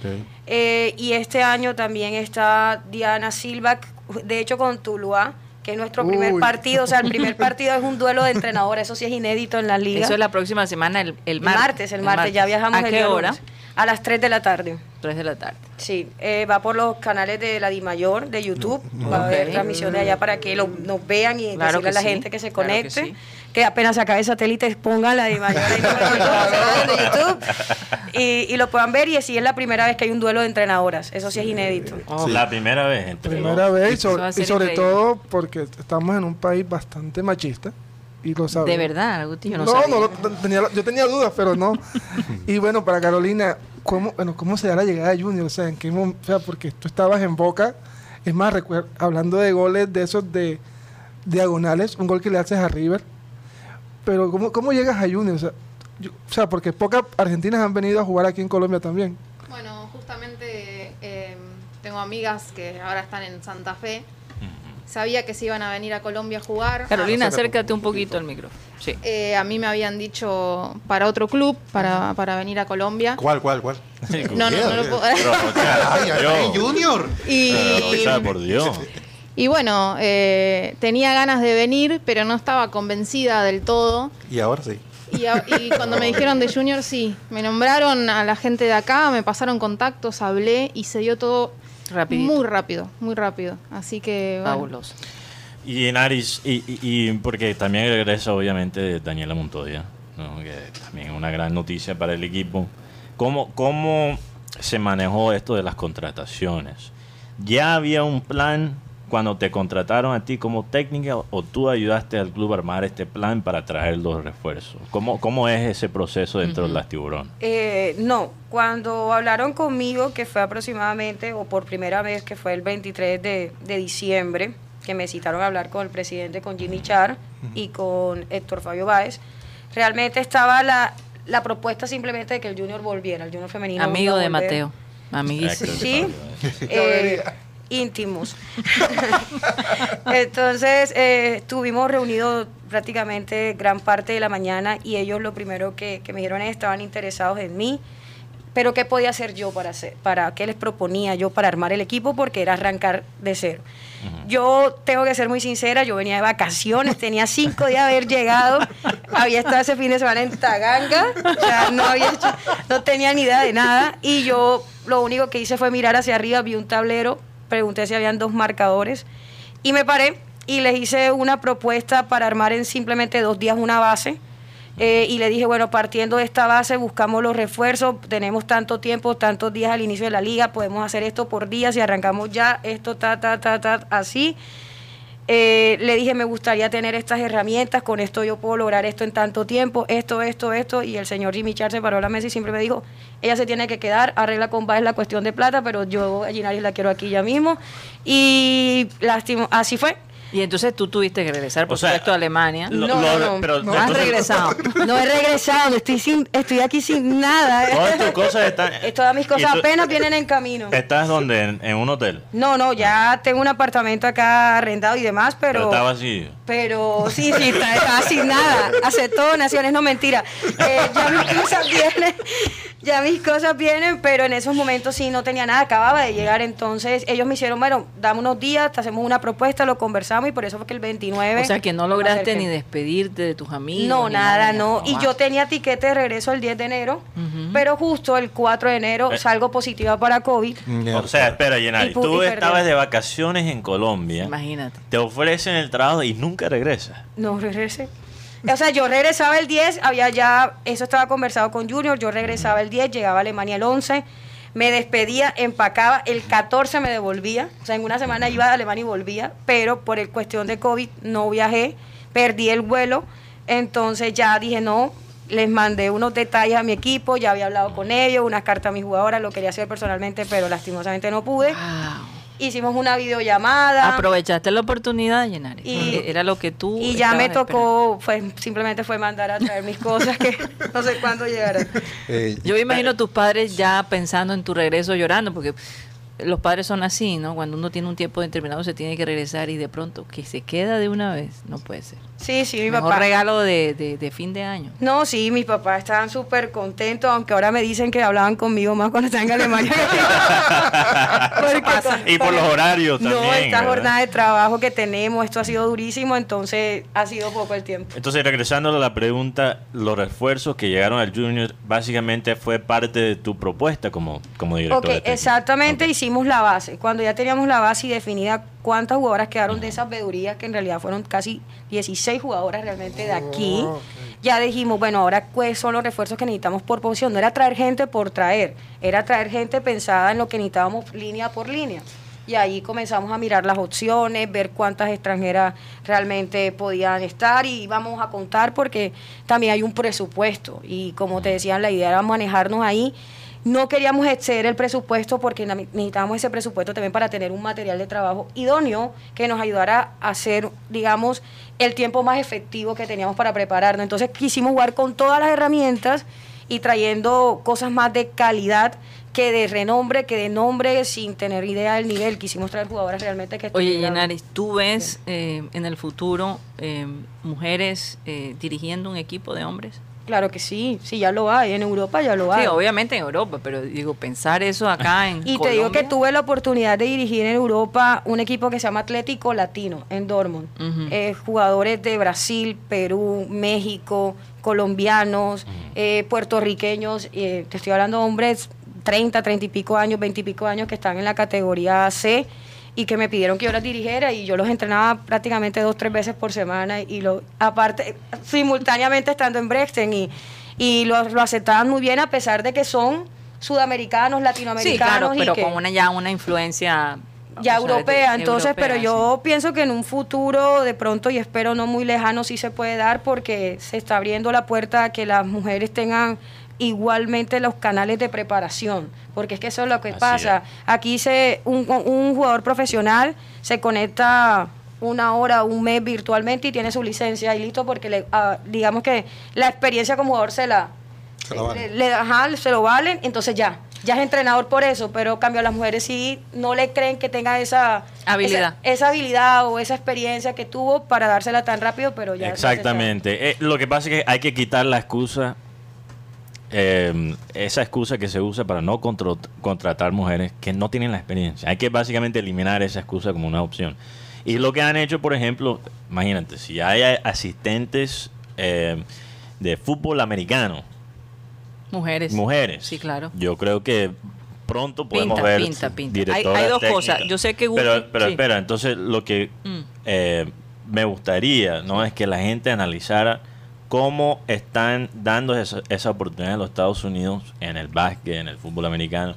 Eh, y este año también está Diana Silva, de hecho con Tuluá, que es nuestro primer partido. O sea, el primer *laughs* partido es un duelo de entrenadores, eso sí es inédito en la liga. Eso es la próxima semana, el, el el martes. martes, el martes, ya viajamos ¿A el qué día hora? lunes. A las 3 de la tarde. 3 de la tarde. Sí, eh, va por los canales de la Dimayor de YouTube. Va a haber transmisiones allá para que lo, nos vean y Claro decirle que a la sí, gente que se claro que conecte. sí. Que, apenas se acabe el satélite, pongan la Dimayor ahí en *laughs* YouTube. y, y lo puedan ver y sí es la primera vez que hay un duelo de entrenadoras. Eso sí es inédito. Oh, La primera vez. entre Primera los- vez y sobre, y todo porque estamos en un país bastante machista y lo sabemos. De verdad, Agustín, yo no, No, sabía. no, lo- tenía, yo tenía dudas, pero no. *laughs* y bueno, para Carolina, ¿cómo, bueno, ¿cómo se da la llegada de Junior? O sea, ¿en qué o sea, porque tú estabas en Boca. Es más, hablando de goles de esos de diagonales, un gol que le haces a River. Pero ¿cómo, cómo llegas a Junior? O sea, yo- o sea, porque pocas argentinas han venido a jugar aquí en Colombia también. Bueno, justamente eh, tengo amigas que ahora están en Santa Fe. Sabía que se iban a venir a Colombia a jugar. Carolina, acércate. acércate un poquito al micrófono. Sí. Eh, a mí me habían dicho para otro club, para, para venir a Colombia. ¿Cuál, cuál, cuál? No, no, no lo puedo. Pero, *laughs* Junior. Y, pero, por Dios. y bueno, eh, tenía ganas de venir, pero no estaba convencida del todo. Y ahora sí. Y, a- y cuando me dijeron de Junior, sí, me nombraron a la gente de acá, me pasaron contactos, hablé y se dio todo Rapidito. muy rápido, muy rápido. Así que bueno, Fabuloso. Y en Aris, y, y- y porque también regresa obviamente Daniela Montoya, ¿no? que también es una gran noticia para el equipo. ¿Cómo, ¿Cómo se manejó esto de las contrataciones? ¿Ya había un plan cuando te contrataron a ti como técnica o tú ayudaste al club a armar este plan para traer los refuerzos? ¿Cómo, cómo es ese proceso dentro de las tiburón? Eh, no, cuando hablaron conmigo, que fue aproximadamente, o por primera vez, que fue el 23 de, de diciembre, que me citaron a hablar con el presidente, con Jimmy Char y con Héctor Fabio Báez, realmente estaba la, la propuesta simplemente de que el Junior volviera, el Junior femenino. Amigo de volver. Mateo. Amiguísimo. Sí, eh, íntimos. *laughs* Entonces, eh, estuvimos reunidos prácticamente gran parte de la mañana y ellos lo primero que, que me dijeron es estaban interesados en mí, pero qué podía hacer yo para hacer, para qué les proponía yo para armar el equipo porque era arrancar de cero. Yo tengo que ser muy sincera, yo venía de vacaciones, tenía cinco días de haber llegado, había estado ese fin de semana en Taganga, o sea, no, había hecho- no tenía ni idea de nada y yo lo único que hice fue mirar hacia arriba, vi un tablero, pregunté si habían dos marcadores y me paré y les hice una propuesta para armar en simplemente dos días una base. Eh, y le dije, bueno, partiendo de esta base, buscamos los refuerzos, tenemos tanto tiempo, tantos días al inicio de la liga, podemos hacer esto por días y arrancamos ya esto, ta, ta, ta, ta, así. Eh, le dije, me gustaría tener estas herramientas, con esto yo puedo lograr esto en tanto tiempo, esto, esto, esto. Y el señor Jimmy Char se paró la mesa y siempre me dijo, ella se tiene que quedar, arregla con Baez la cuestión de plata, pero yo a Ginaris la quiero aquí ya mismo. Y lastimo, así fue. Y entonces tú tuviste que regresar, por O sea, supuesto, a Alemania. Lo- No, lo- no, no. pero No has regresado. No he regresado, estoy, sin, estoy aquí sin nada. *laughs* Todas tus cosas están. Todas mis cosas tú- apenas vienen en camino. ¿Estás donde? En, en un hotel. No, no, ya tengo un apartamento acá arrendado y demás, Pero, pero... está vacío. Pero sí, sí, está, está sin nada. Aceptó donaciones, no mentira. Eh, ya mis cosas vienen, ya mis cosas vienen, pero en esos momentos sí no tenía nada, acababa de llegar. Entonces ellos me hicieron, bueno, dame unos días, te hacemos una propuesta, lo conversamos y por eso fue que el 29. O sea, que no lograste ni despedirte de tus amigos. No, nada, no. Y yo tenía tiquete de regreso el 10 de enero, pero justo el 4 de enero Eh. salgo positiva para COVID. O sea, espera, Yenari. Tú estabas de vacaciones en Colombia. Imagínate. Te ofrecen el trabajo y nunca regresas. No regresé. O sea, yo regresaba el 10, había ya, eso estaba conversado con Junior, yo regresaba el 10, llegaba a Alemania el 11, me despedía, empacaba, el 14 me devolvía, o sea, en una semana iba a Alemania y volvía, pero por el cuestión de COVID no viajé, perdí el vuelo, entonces ya dije no, les mandé unos detalles a mi equipo, ya había hablado con ellos, unas cartas a mis jugadoras, lo quería hacer personalmente, pero lastimosamente no pude. Wow. Hicimos una videollamada. Aprovechaste la oportunidad, Yenari. Y- Era lo que tú. Y ya me tocó, fue, simplemente fue mandar a traer mis cosas que *laughs* no sé cuándo llegarán. *laughs* Eh, Yo me imagino a tus padres ya pensando en tu regreso llorando, porque los padres son así, ¿no? Cuando uno tiene un tiempo determinado se tiene que regresar y de pronto que se queda de una vez, no puede ser. Sí, sí, mi Mejor papá. regalo de, de- de fin de año. No, sí, mis papás estaban súper contentos, aunque ahora me dicen que hablaban conmigo más cuando estaban en Alemania. *laughs* Con- Y por los horarios No, también, esta ¿verdad? jornada de trabajo que tenemos, esto ha sido durísimo, entonces ha sido poco el tiempo. Entonces, regresando a la pregunta, los refuerzos que llegaron al Junior básicamente fue parte de tu propuesta como, como director. Ok, de exactamente, hicimos la base. Cuando ya teníamos la base y definida cuántas jugadoras quedaron de esas vedurías, que en realidad fueron casi 16 jugadoras realmente de aquí, Oh, ya dijimos, bueno, ahora cuáles son los refuerzos que necesitamos por posición. No era traer gente por traer, era traer gente pensada en lo que necesitábamos línea por línea. Y ahí comenzamos a mirar las opciones, ver cuántas extranjeras realmente podían estar y íbamos a contar porque también hay un presupuesto. Y como te decían, la idea era manejarnos ahí. No queríamos exceder el presupuesto porque necesitábamos ese presupuesto también para tener un material de trabajo idóneo que nos ayudara a hacer, digamos, el tiempo más efectivo que teníamos para prepararnos. Entonces quisimos jugar con todas las herramientas y trayendo cosas más de calidad que de renombre, que de nombre, sin tener idea del nivel. Quisimos traer jugadoras realmente que Oye, Yenaris, ¿tú ves eh, en el futuro eh, mujeres eh, dirigiendo un equipo de hombres? Claro que sí, sí, ya lo hay. En Europa ya lo hay. Sí, obviamente en Europa, pero digo, pensar eso acá en Y te digo que tuve la oportunidad de dirigir en Europa un equipo que se llama Atlético Latino en Dortmund. Eh, jugadores de Brasil, Perú, México, colombianos, eh, puertorriqueños. eh, te estoy hablando de hombres 30, 30 y pico años, 20 y pico años que están en la categoría C y que me pidieron que yo las dirigiera y yo los entrenaba prácticamente dos, tres veces por semana y lo aparte simultáneamente estando en Brexton y, y lo, lo aceptaban muy bien a pesar de que son sudamericanos, Sí, latinoamericanos claro, y pero que con una ya una influencia ya europea, de- entonces, europea, pero sí. yo pienso que en un futuro de pronto y espero no muy lejano sí se puede dar porque se está abriendo la puerta a que las mujeres tengan igualmente los canales de preparación, porque es que eso es lo que Así pasa. Aquí se un, un jugador profesional se conecta una hora, un mes virtualmente y tiene su licencia y listo porque le, ah, digamos que la experiencia como jugador se la Se la valen. le- le- ajá, se lo valen, entonces ya, ya es entrenador por eso, pero cambio a las mujeres sí no le creen que tenga esa Habilidad. esa, esa habilidad o esa experiencia que tuvo para dársela tan rápido, pero ya Exactamente. Eh, lo que pasa es que hay que quitar la excusa, eh, esa excusa que se usa para no contro- contratar mujeres que no tienen la experiencia. Hay que básicamente eliminar esa excusa como una opción. Y lo que han hecho, por ejemplo, imagínate, si hay asistentes eh, de fútbol americano, Mujeres. mujeres, Sí, claro. yo creo que pronto podemos Pinta, ver pinta, pinta. Hay- hay dos técnicas. cosas. Yo sé que pero, Guti- pero sí. espera, entonces lo que Mm. eh, me gustaría no es que la gente analizara cómo están dando esa, esa oportunidad en los Estados Unidos en el básquet, en el fútbol americano.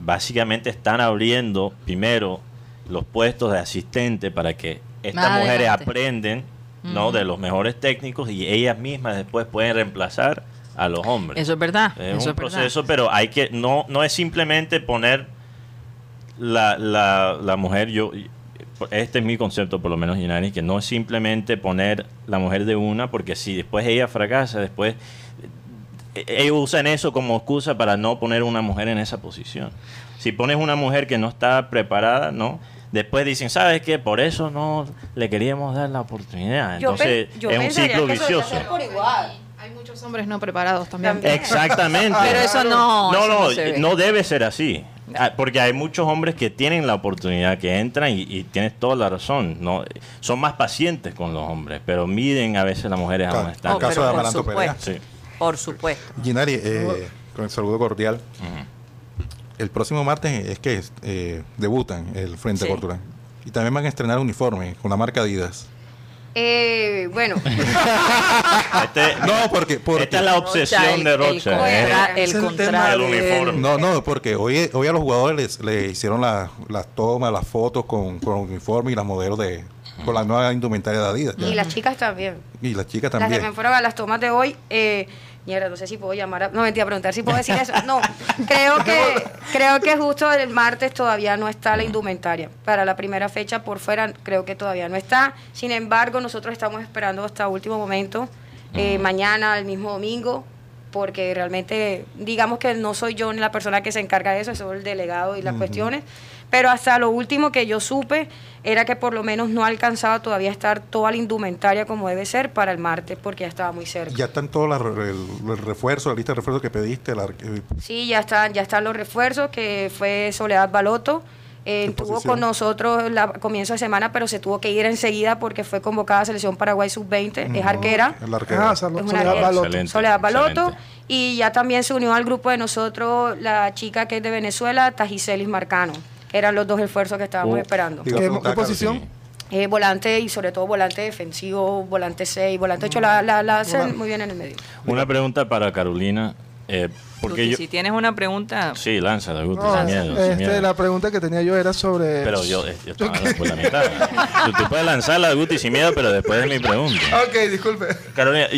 Básicamente están abriendo primero los puestos de asistente para que estas Más mujeres adelante. aprenden ¿no? de los mejores técnicos y ellas mismas después pueden reemplazar a los hombres. Eso es verdad. Es eso un es verdad. proceso, pero hay que no no es simplemente poner la, la, la mujer yo este es mi concepto por lo menos Ginari, que no es simplemente poner la mujer de una porque si después ella fracasa después eh, ellos usan eso como excusa para no poner una mujer en esa posición. Si pones una mujer que no está preparada no después dicen sabes qué por eso no le queríamos dar la oportunidad. Entonces yo es un ciclo vicioso ser por igual. Hay muchos hombres no preparados también. También. Exactamente. Pero eso no. No, eso no, se no debe ser así. Ah, Porque hay muchos hombres que tienen la oportunidad, que entran y, y tienes toda la razón. No, son más pacientes con los hombres, pero miden a veces las mujeres a Claro. estándar. Oh, caso pero de por Amaranto Perea. supuesto. Sí. Por supuesto. Ginari, eh, con el saludo cordial. El próximo martes es que eh, debutan el Frente Sí. Cultural. Y también van a estrenar uniforme con la marca Adidas. Eh, bueno, *laughs* Este- No, porque, porque esta es la obsesión de Rocha. El, ¿eh? contra- el el del uniforme. No, no, porque hoy, hoy a los jugadores les, le hicieron la- las tomas, las fotos con, con el uniforme y las modelos de con la nueva indumentaria de Adidas. ya. y las chicas también. Y las chicas Las también. que me fueron a las tomas de hoy, eh, mierda, no sé si puedo llamar a, no mentira, preguntar si puedo decir eso. No, creo que creo que justo el martes todavía no está la indumentaria. Para la primera fecha por fuera creo que todavía no está. Sin embargo, nosotros estamos esperando hasta último momento, eh, mañana, el mismo domingo, porque realmente digamos que no soy yo ni la persona que se encarga de eso, soy el delegado y las cuestiones. Pero hasta lo último que yo supe era que por lo menos no alcanzaba todavía a estar toda la indumentaria como debe ser para el martes, porque ya estaba muy cerca. Ya están todos re- el, el refuerzo, la lista de refuerzos que pediste. la- eh, Sí, ya están, ya están los refuerzos, que fue Soledad Baloto, Eh, ¿Qué estuvo posición? con nosotros la comienzo de semana, pero se tuvo que ir enseguida porque fue convocada a Selección Paraguay Sub-20. Es arquera. El arquero. Ah, Salo- Es una Soledad arquera. Baloto. Excelente. Soledad Baloto. excelente. Y ya también se unió al grupo de nosotros la chica que es de Venezuela, Tajicelis Marcano. Eran los dos esfuerzos que estábamos Oh. esperando. ¿Qué- qué posición? Eh, volante y sobre todo volante defensivo, volante 6, volante 8, la, la, la hacen muy bien en el medio. Una pregunta para Carolina. eh, porque Guti, yo, si tienes una pregunta, Sí, lánzala, Guti, No, sin miedo, sin este, miedo. la pregunta que tenía yo era sobre. Pero yo, eh, yo estaba por la mitad. Tú, tú puedes lanzarla, Guti, sin miedo, pero después de mi pregunta. Ok, disculpe. Carolina,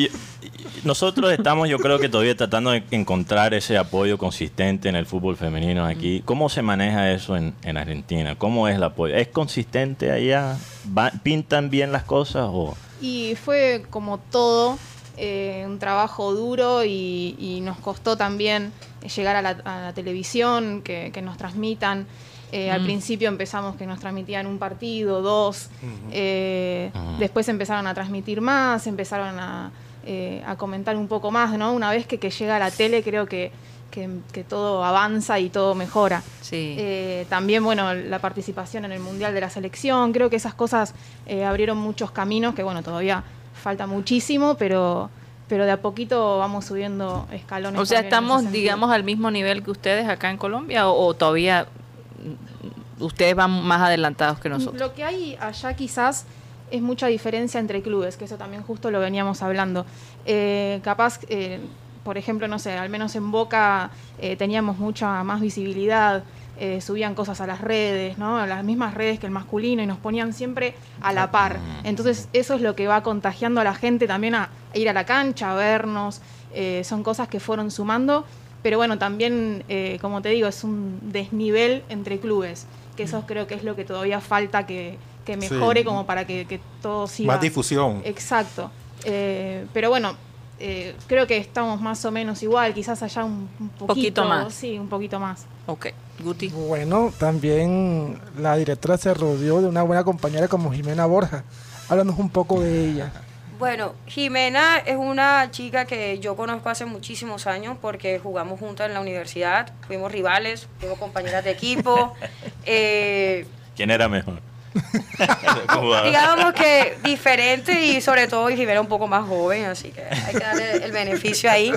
nosotros estamos, yo creo que todavía tratando de encontrar ese apoyo consistente en el fútbol femenino aquí. ¿Cómo se maneja eso en, en Argentina? ¿Cómo es el apoyo? ¿Es consistente allá? Va- ¿Pintan bien las cosas o...? Y fue como todo, eh, un trabajo duro y, y nos costó también llegar a la, a la televisión, que, que nos transmitan. Eh, Al principio empezamos que nos transmitían un partido, dos, eh, después empezaron a transmitir más, empezaron a, eh, a comentar un poco más, ¿no? Una vez que, que llega a la tele creo que, que- que todo avanza y todo mejora. sí. Eh, también, bueno, la participación en el Mundial de la Selección, creo que esas cosas eh, abrieron muchos caminos, que bueno, todavía falta muchísimo, pero, pero de a poquito vamos subiendo escalones. o sea, estamos, digamos, al mismo nivel que ustedes acá en Colombia o, o todavía mm, ustedes van más adelantados que nosotros. Lo que hay allá quizás es mucha diferencia entre clubes, que eso también justo lo veníamos hablando. Eh, capaz, eh, por ejemplo, no sé, al menos en Boca eh, teníamos mucha más visibilidad, subían cosas a las redes, ¿no? A las mismas redes que el masculino y nos ponían siempre a la par. Entonces eso es lo que va contagiando a la gente también a, a ir a la cancha, a vernos. Son cosas que fueron sumando. Pero bueno, también, como te digo, es un desnivel entre clubes, que eso creo que es lo que todavía falta que, que Sí. mejore como para que, que todo siga. Más difusión. Exacto. Eh, pero bueno, eh, creo que estamos más o menos igual, quizás allá un, un poquito, Poquito más. Sí, un poquito más. Ok, Guti. Bueno, también la directora se rodeó de una buena compañera como Jimena Borja. Háblanos un poco de ella. Bueno, Jimena es una chica que yo conozco hace muchísimos años porque jugamos juntas en la universidad, fuimos rivales, fuimos compañeras de equipo. *laughs* eh, ¿Quién era mejor? Digamos que diferente y sobre todo Jimena un poco más joven, así que hay que darle el beneficio ahí.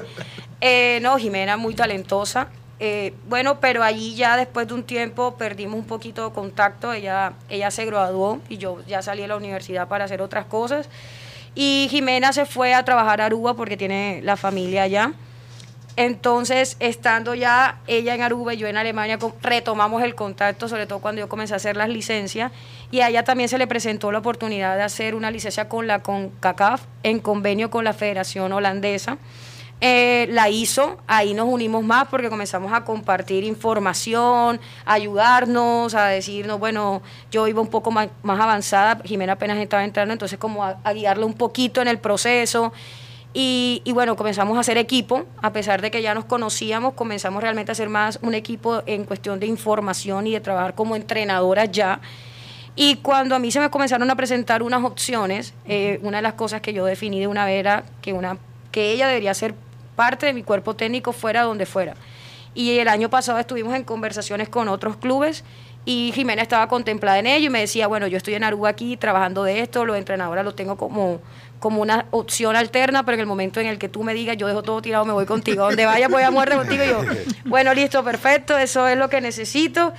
Eh, no, Jimena muy talentosa. Eh, bueno, pero allí ya después de un tiempo perdimos un poquito de contacto. Ella, ella se graduó y yo ya salí de la universidad para hacer otras cosas. Y Jimena se fue a trabajar a Aruba porque tiene la familia allá. Entonces, estando ya ella en Aruba y yo en Alemania, retomamos el contacto, sobre todo cuando yo comencé a hacer las licencias. Y a ella también se le presentó la oportunidad de hacer una licencia con la CONCACAF en convenio con la Federación Holandesa. Eh, la hizo, ahí nos unimos más porque comenzamos a compartir información, ayudarnos, a decirnos, bueno, yo iba un poco más, más avanzada, Jimena apenas estaba entrando, entonces como a, a guiarla un poquito en el proceso. Y, bueno, comenzamos a hacer equipo, a pesar de que ya nos conocíamos, comenzamos realmente a hacer más un equipo en cuestión de información y de trabajar como entrenadoras ya. Y cuando a mí se me comenzaron a presentar unas opciones, eh, una de las cosas que yo definí de una vez era que, una, que ella debería ser parte de mi cuerpo técnico fuera donde fuera. Y el año pasado estuvimos en conversaciones con otros clubes y Jimena estaba contemplada en ello y me decía, bueno, yo estoy en Aruba aquí trabajando de esto, lo de entrenadora lo tengo como, como una opción alterna, pero en el momento en el que tú me digas, yo dejo todo tirado, me voy contigo, donde vaya voy a muerte contigo. Y yo, *laughs* bueno, listo, perfecto, eso es lo que necesito.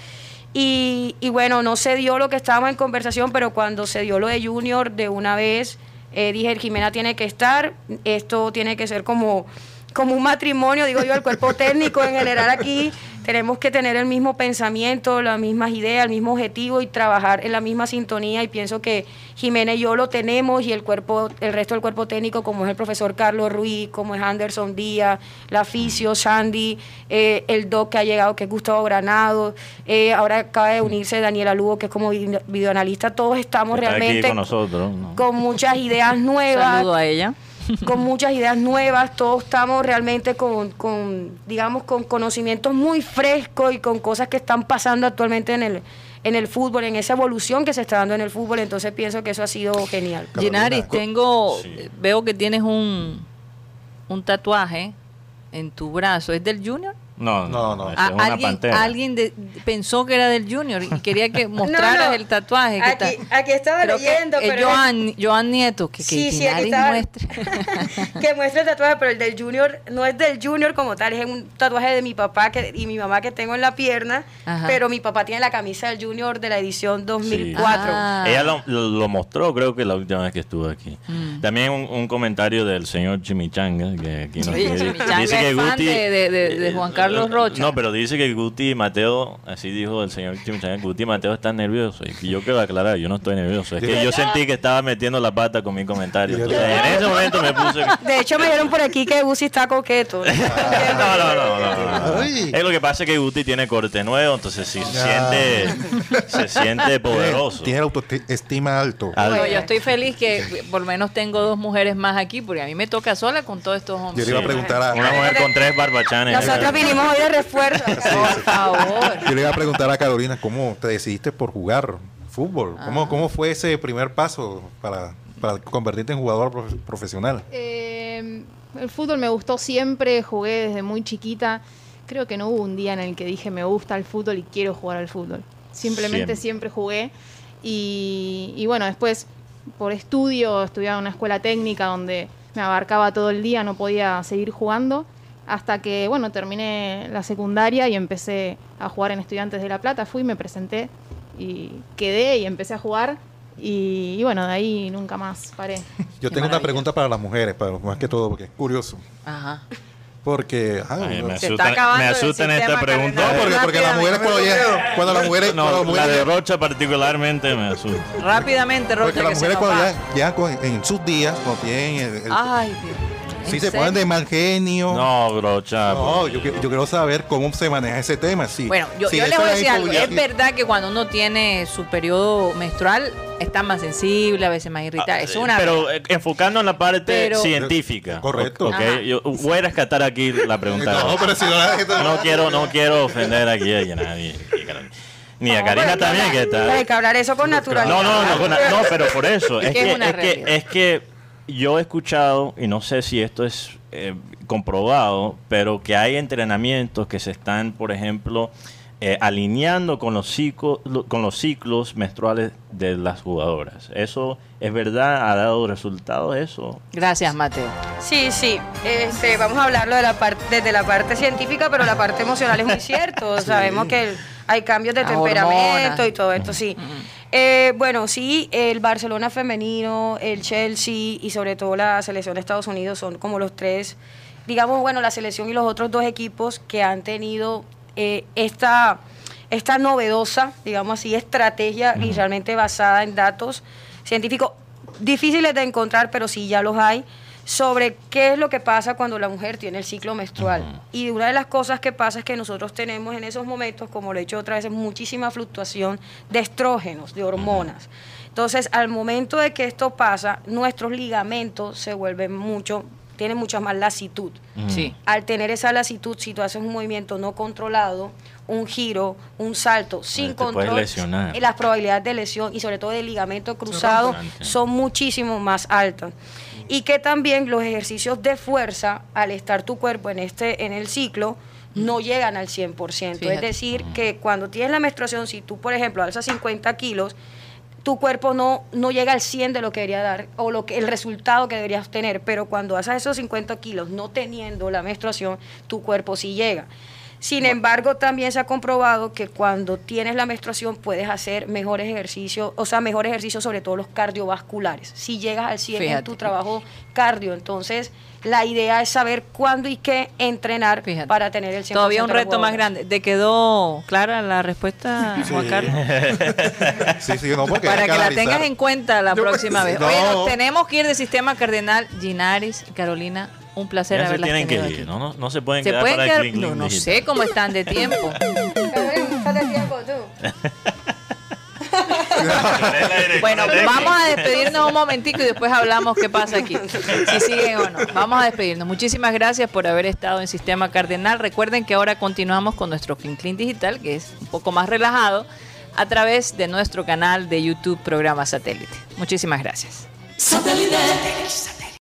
Y, y bueno, no se dio lo que estábamos en conversación, pero cuando se dio lo de Junior, de una vez eh, dije, Jimena tiene que estar, esto tiene que ser como, como un matrimonio, digo yo, el cuerpo técnico en general aquí. Tenemos que tener el mismo pensamiento, las mismas ideas, el mismo objetivo y trabajar en la misma sintonía. Y pienso que Jimena y yo lo tenemos y el cuerpo, el resto del cuerpo técnico, como es el profesor Carlos Ruiz, como es Anderson Díaz, la Fisio, Sandy, eh, el doc que ha llegado, que es Gustavo Granado, eh, ahora acaba de unirse Daniela Lugo, que es como video- videoanalista. Todos estamos Está realmente aquí con nosotros. ¿no? con muchas ideas nuevas Saludo a ella. Con muchas ideas nuevas, todos estamos realmente con, con, digamos, con conocimientos muy frescos y con cosas que están pasando actualmente en el, en el fútbol, en esa evolución que se está dando en el fútbol, entonces pienso que eso ha sido genial. Ginaris, tengo, Sí. veo que tienes un, un tatuaje en tu brazo. ¿Es del Junior? No, No, no. es una alguien pantera. alguien de- pensó que era del Junior y quería que *laughs* mostraras no. el tatuaje. que Aquí- está- aquí estaba Creo que leyendo, es pero- Joan, Joan Nieto, que, que Sí, sí, estaba. muestre. *laughs* que muestra el tatuaje, pero el del Junior no es del Junior como tal, es un tatuaje de mi papá que, y mi mamá que tengo en la pierna, Ajá. pero mi papá tiene la camisa del Junior de la edición 2004. Ah. Ella lo, lo- lo mostró, creo que la última vez que estuvo aquí. Mm. También un, un comentario del señor Chimichanga, que aquí nos dice, Chimichanga dice que es Guti... de- de- de- de Juan Carlos Rocha. No, pero dice que Guti y Mateo, así dijo el señor Chimichanga, Guti y Mateo están nerviosos. Y yo quiero aclarar, yo no estoy nervioso. Es que yo sentí que estaba metiendo la pata con mi comentario. Entonces, en ese momento me puse... *laughs* De hecho, me dieron por aquí que Busi está coqueto. *laughs* No, no, no, no, no. Es lo que pasa es que Guti tiene corte nuevo, entonces sí se siente, se siente poderoso. Tiene la autoestima alto. Al- Bueno, yo estoy feliz que por lo menos tengo dos mujeres más aquí, porque a mí me toca sola con todos estos Yo hombres. le iba a preguntar a, Una mujer con tres barbachanes. Nosotros vinimos hoy de refuerzo. Por favor. yo le iba a preguntar a Carolina cómo te decidiste por jugar fútbol. Ah. ¿Cómo, cómo fue ese primer paso para, para convertirte en jugador profe- profesional? Eh, el fútbol me gustó siempre, jugué desde muy chiquita. Creo que no hubo un día en el que dije me gusta el fútbol y quiero jugar al fútbol. Simplemente Siempre. siempre, jugué. Y, y bueno, después por estudio, estudiaba en una escuela técnica donde me abarcaba todo el día, no podía seguir jugando. Hasta que, bueno, terminé la secundaria y empecé a jugar en Estudiantes de La Plata. Fui, me presenté y quedé y empecé a jugar. Y, y bueno, de ahí nunca más paré. *laughs* Yo Qué tengo una pregunta para las mujeres, para, más que todo, porque es curioso. Ajá. Porque, ah, Ay, me asustan, me asustan esta pregunta. no, porque, porque las mujeres cuando llegan, cuando las mujeres, No, cuando las la mujeres, de Rocha particularmente me asusta. Rápidamente, Rocha, porque las mujeres cuando llegan con- en sus días, cuando tienen el, el- Ay, Dios. Si ¿En se ponen de mal genio. No, Rocha. No, yo, qui- yo quiero saber cómo se maneja ese tema. Sí, Bueno, yo, sí, yo les voy a decir algo. Es verdad que cuando uno tiene su periodo menstrual, está más sensible, a veces más irritable. Eso es una Pero eh, enfocando en la parte Pero- científica. Correcto. Ok, Ajá. yo voy a rescatar aquí la pregunta. *laughs* No, pero si no la gente No quiero, no quiero ofender aquí a nadie. Ni a Karina también, que está. Hay que hablar eso con naturalidad. No, no, no, con- no, pero por eso. Es Que es que yo he escuchado, y no sé si esto es eh, comprobado, pero que hay entrenamientos que se están, por ejemplo, eh, alineando con los, ciclos, con los ciclos menstruales de las jugadoras. ¿Eso es verdad? ¿Ha dado resultados eso? Gracias, Mateo. Sí, sí. Este, vamos a hablarlo de la parte, desde la parte científica, pero la parte emocional es muy cierto. *laughs* Sabemos que el- hay cambios de temperamento y todo esto, sí. Eh, bueno, sí, el Barcelona femenino, el Chelsea y sobre todo la selección de Estados Unidos son como los tres, digamos, bueno, la selección y los otros dos equipos que han tenido eh, esta, esta novedosa, digamos así, estrategia y realmente basada en datos científicos difíciles de encontrar, pero sí ya los hay, sobre qué es lo que pasa cuando la mujer tiene el ciclo menstrual. Y una de las cosas que pasa es que nosotros tenemos en esos momentos, como lo he dicho otra vez, muchísima fluctuación de estrógenos, de hormonas. Entonces, al momento de que esto pasa, nuestros ligamentos se vuelven mucho, tienen mucha más lasitud. Sí. Al tener esa lasitud, si tú haces un movimiento no controlado, un giro, un salto sin te control, lesionar. eh, las probabilidades de lesión y sobre todo de ligamento cruzado son muchísimo más altas. Y que también los ejercicios de fuerza, al estar tu cuerpo en, este, en el ciclo, no llegan al 100%. Es Fíjate. decir, que cuando tienes la menstruación, si tú, por ejemplo, alzas 50 kilos, tu cuerpo no, no llega al 100 de lo que debería dar o lo que, el resultado que deberías tener, pero cuando haces esos 50 kilos no teniendo la menstruación, tu cuerpo sí llega. Sin embargo, también se ha comprobado que cuando tienes la menstruación puedes hacer mejores ejercicios, o sea, mejores ejercicios sobre todo los cardiovasculares. Si llegas al 100 en Fíjate. tu trabajo cardio, entonces la idea es saber cuándo y qué entrenar Fíjate. para tener el 100%. Todavía un reto más grande. ¿Te quedó clara la respuesta, Juan Sí. Carlos? Sí, sí, no, porque Para que la tengas en cuenta la próxima vez. No. Oye, nos tenemos que ir de Sistema Cardenal, Ginaris y Carolina. Un placer Ya se haberlas tienen que tenido ir, aquí. ¿no? No, no se pueden ¿Se quedar pueden para quedar? el Clean No, Clean no Digital. sé cómo están de tiempo. *laughs* Bueno, vamos a despedirnos un momentico y después hablamos qué pasa aquí. Si siguen o no. Vamos a despedirnos. Muchísimas gracias por haber estado en Sistema Cardenal. Recuerden que ahora continuamos con nuestro Clean Clean Digital, que es un poco más relajado, a través de nuestro canal de YouTube Programa Satélite. Muchísimas gracias. Satellite.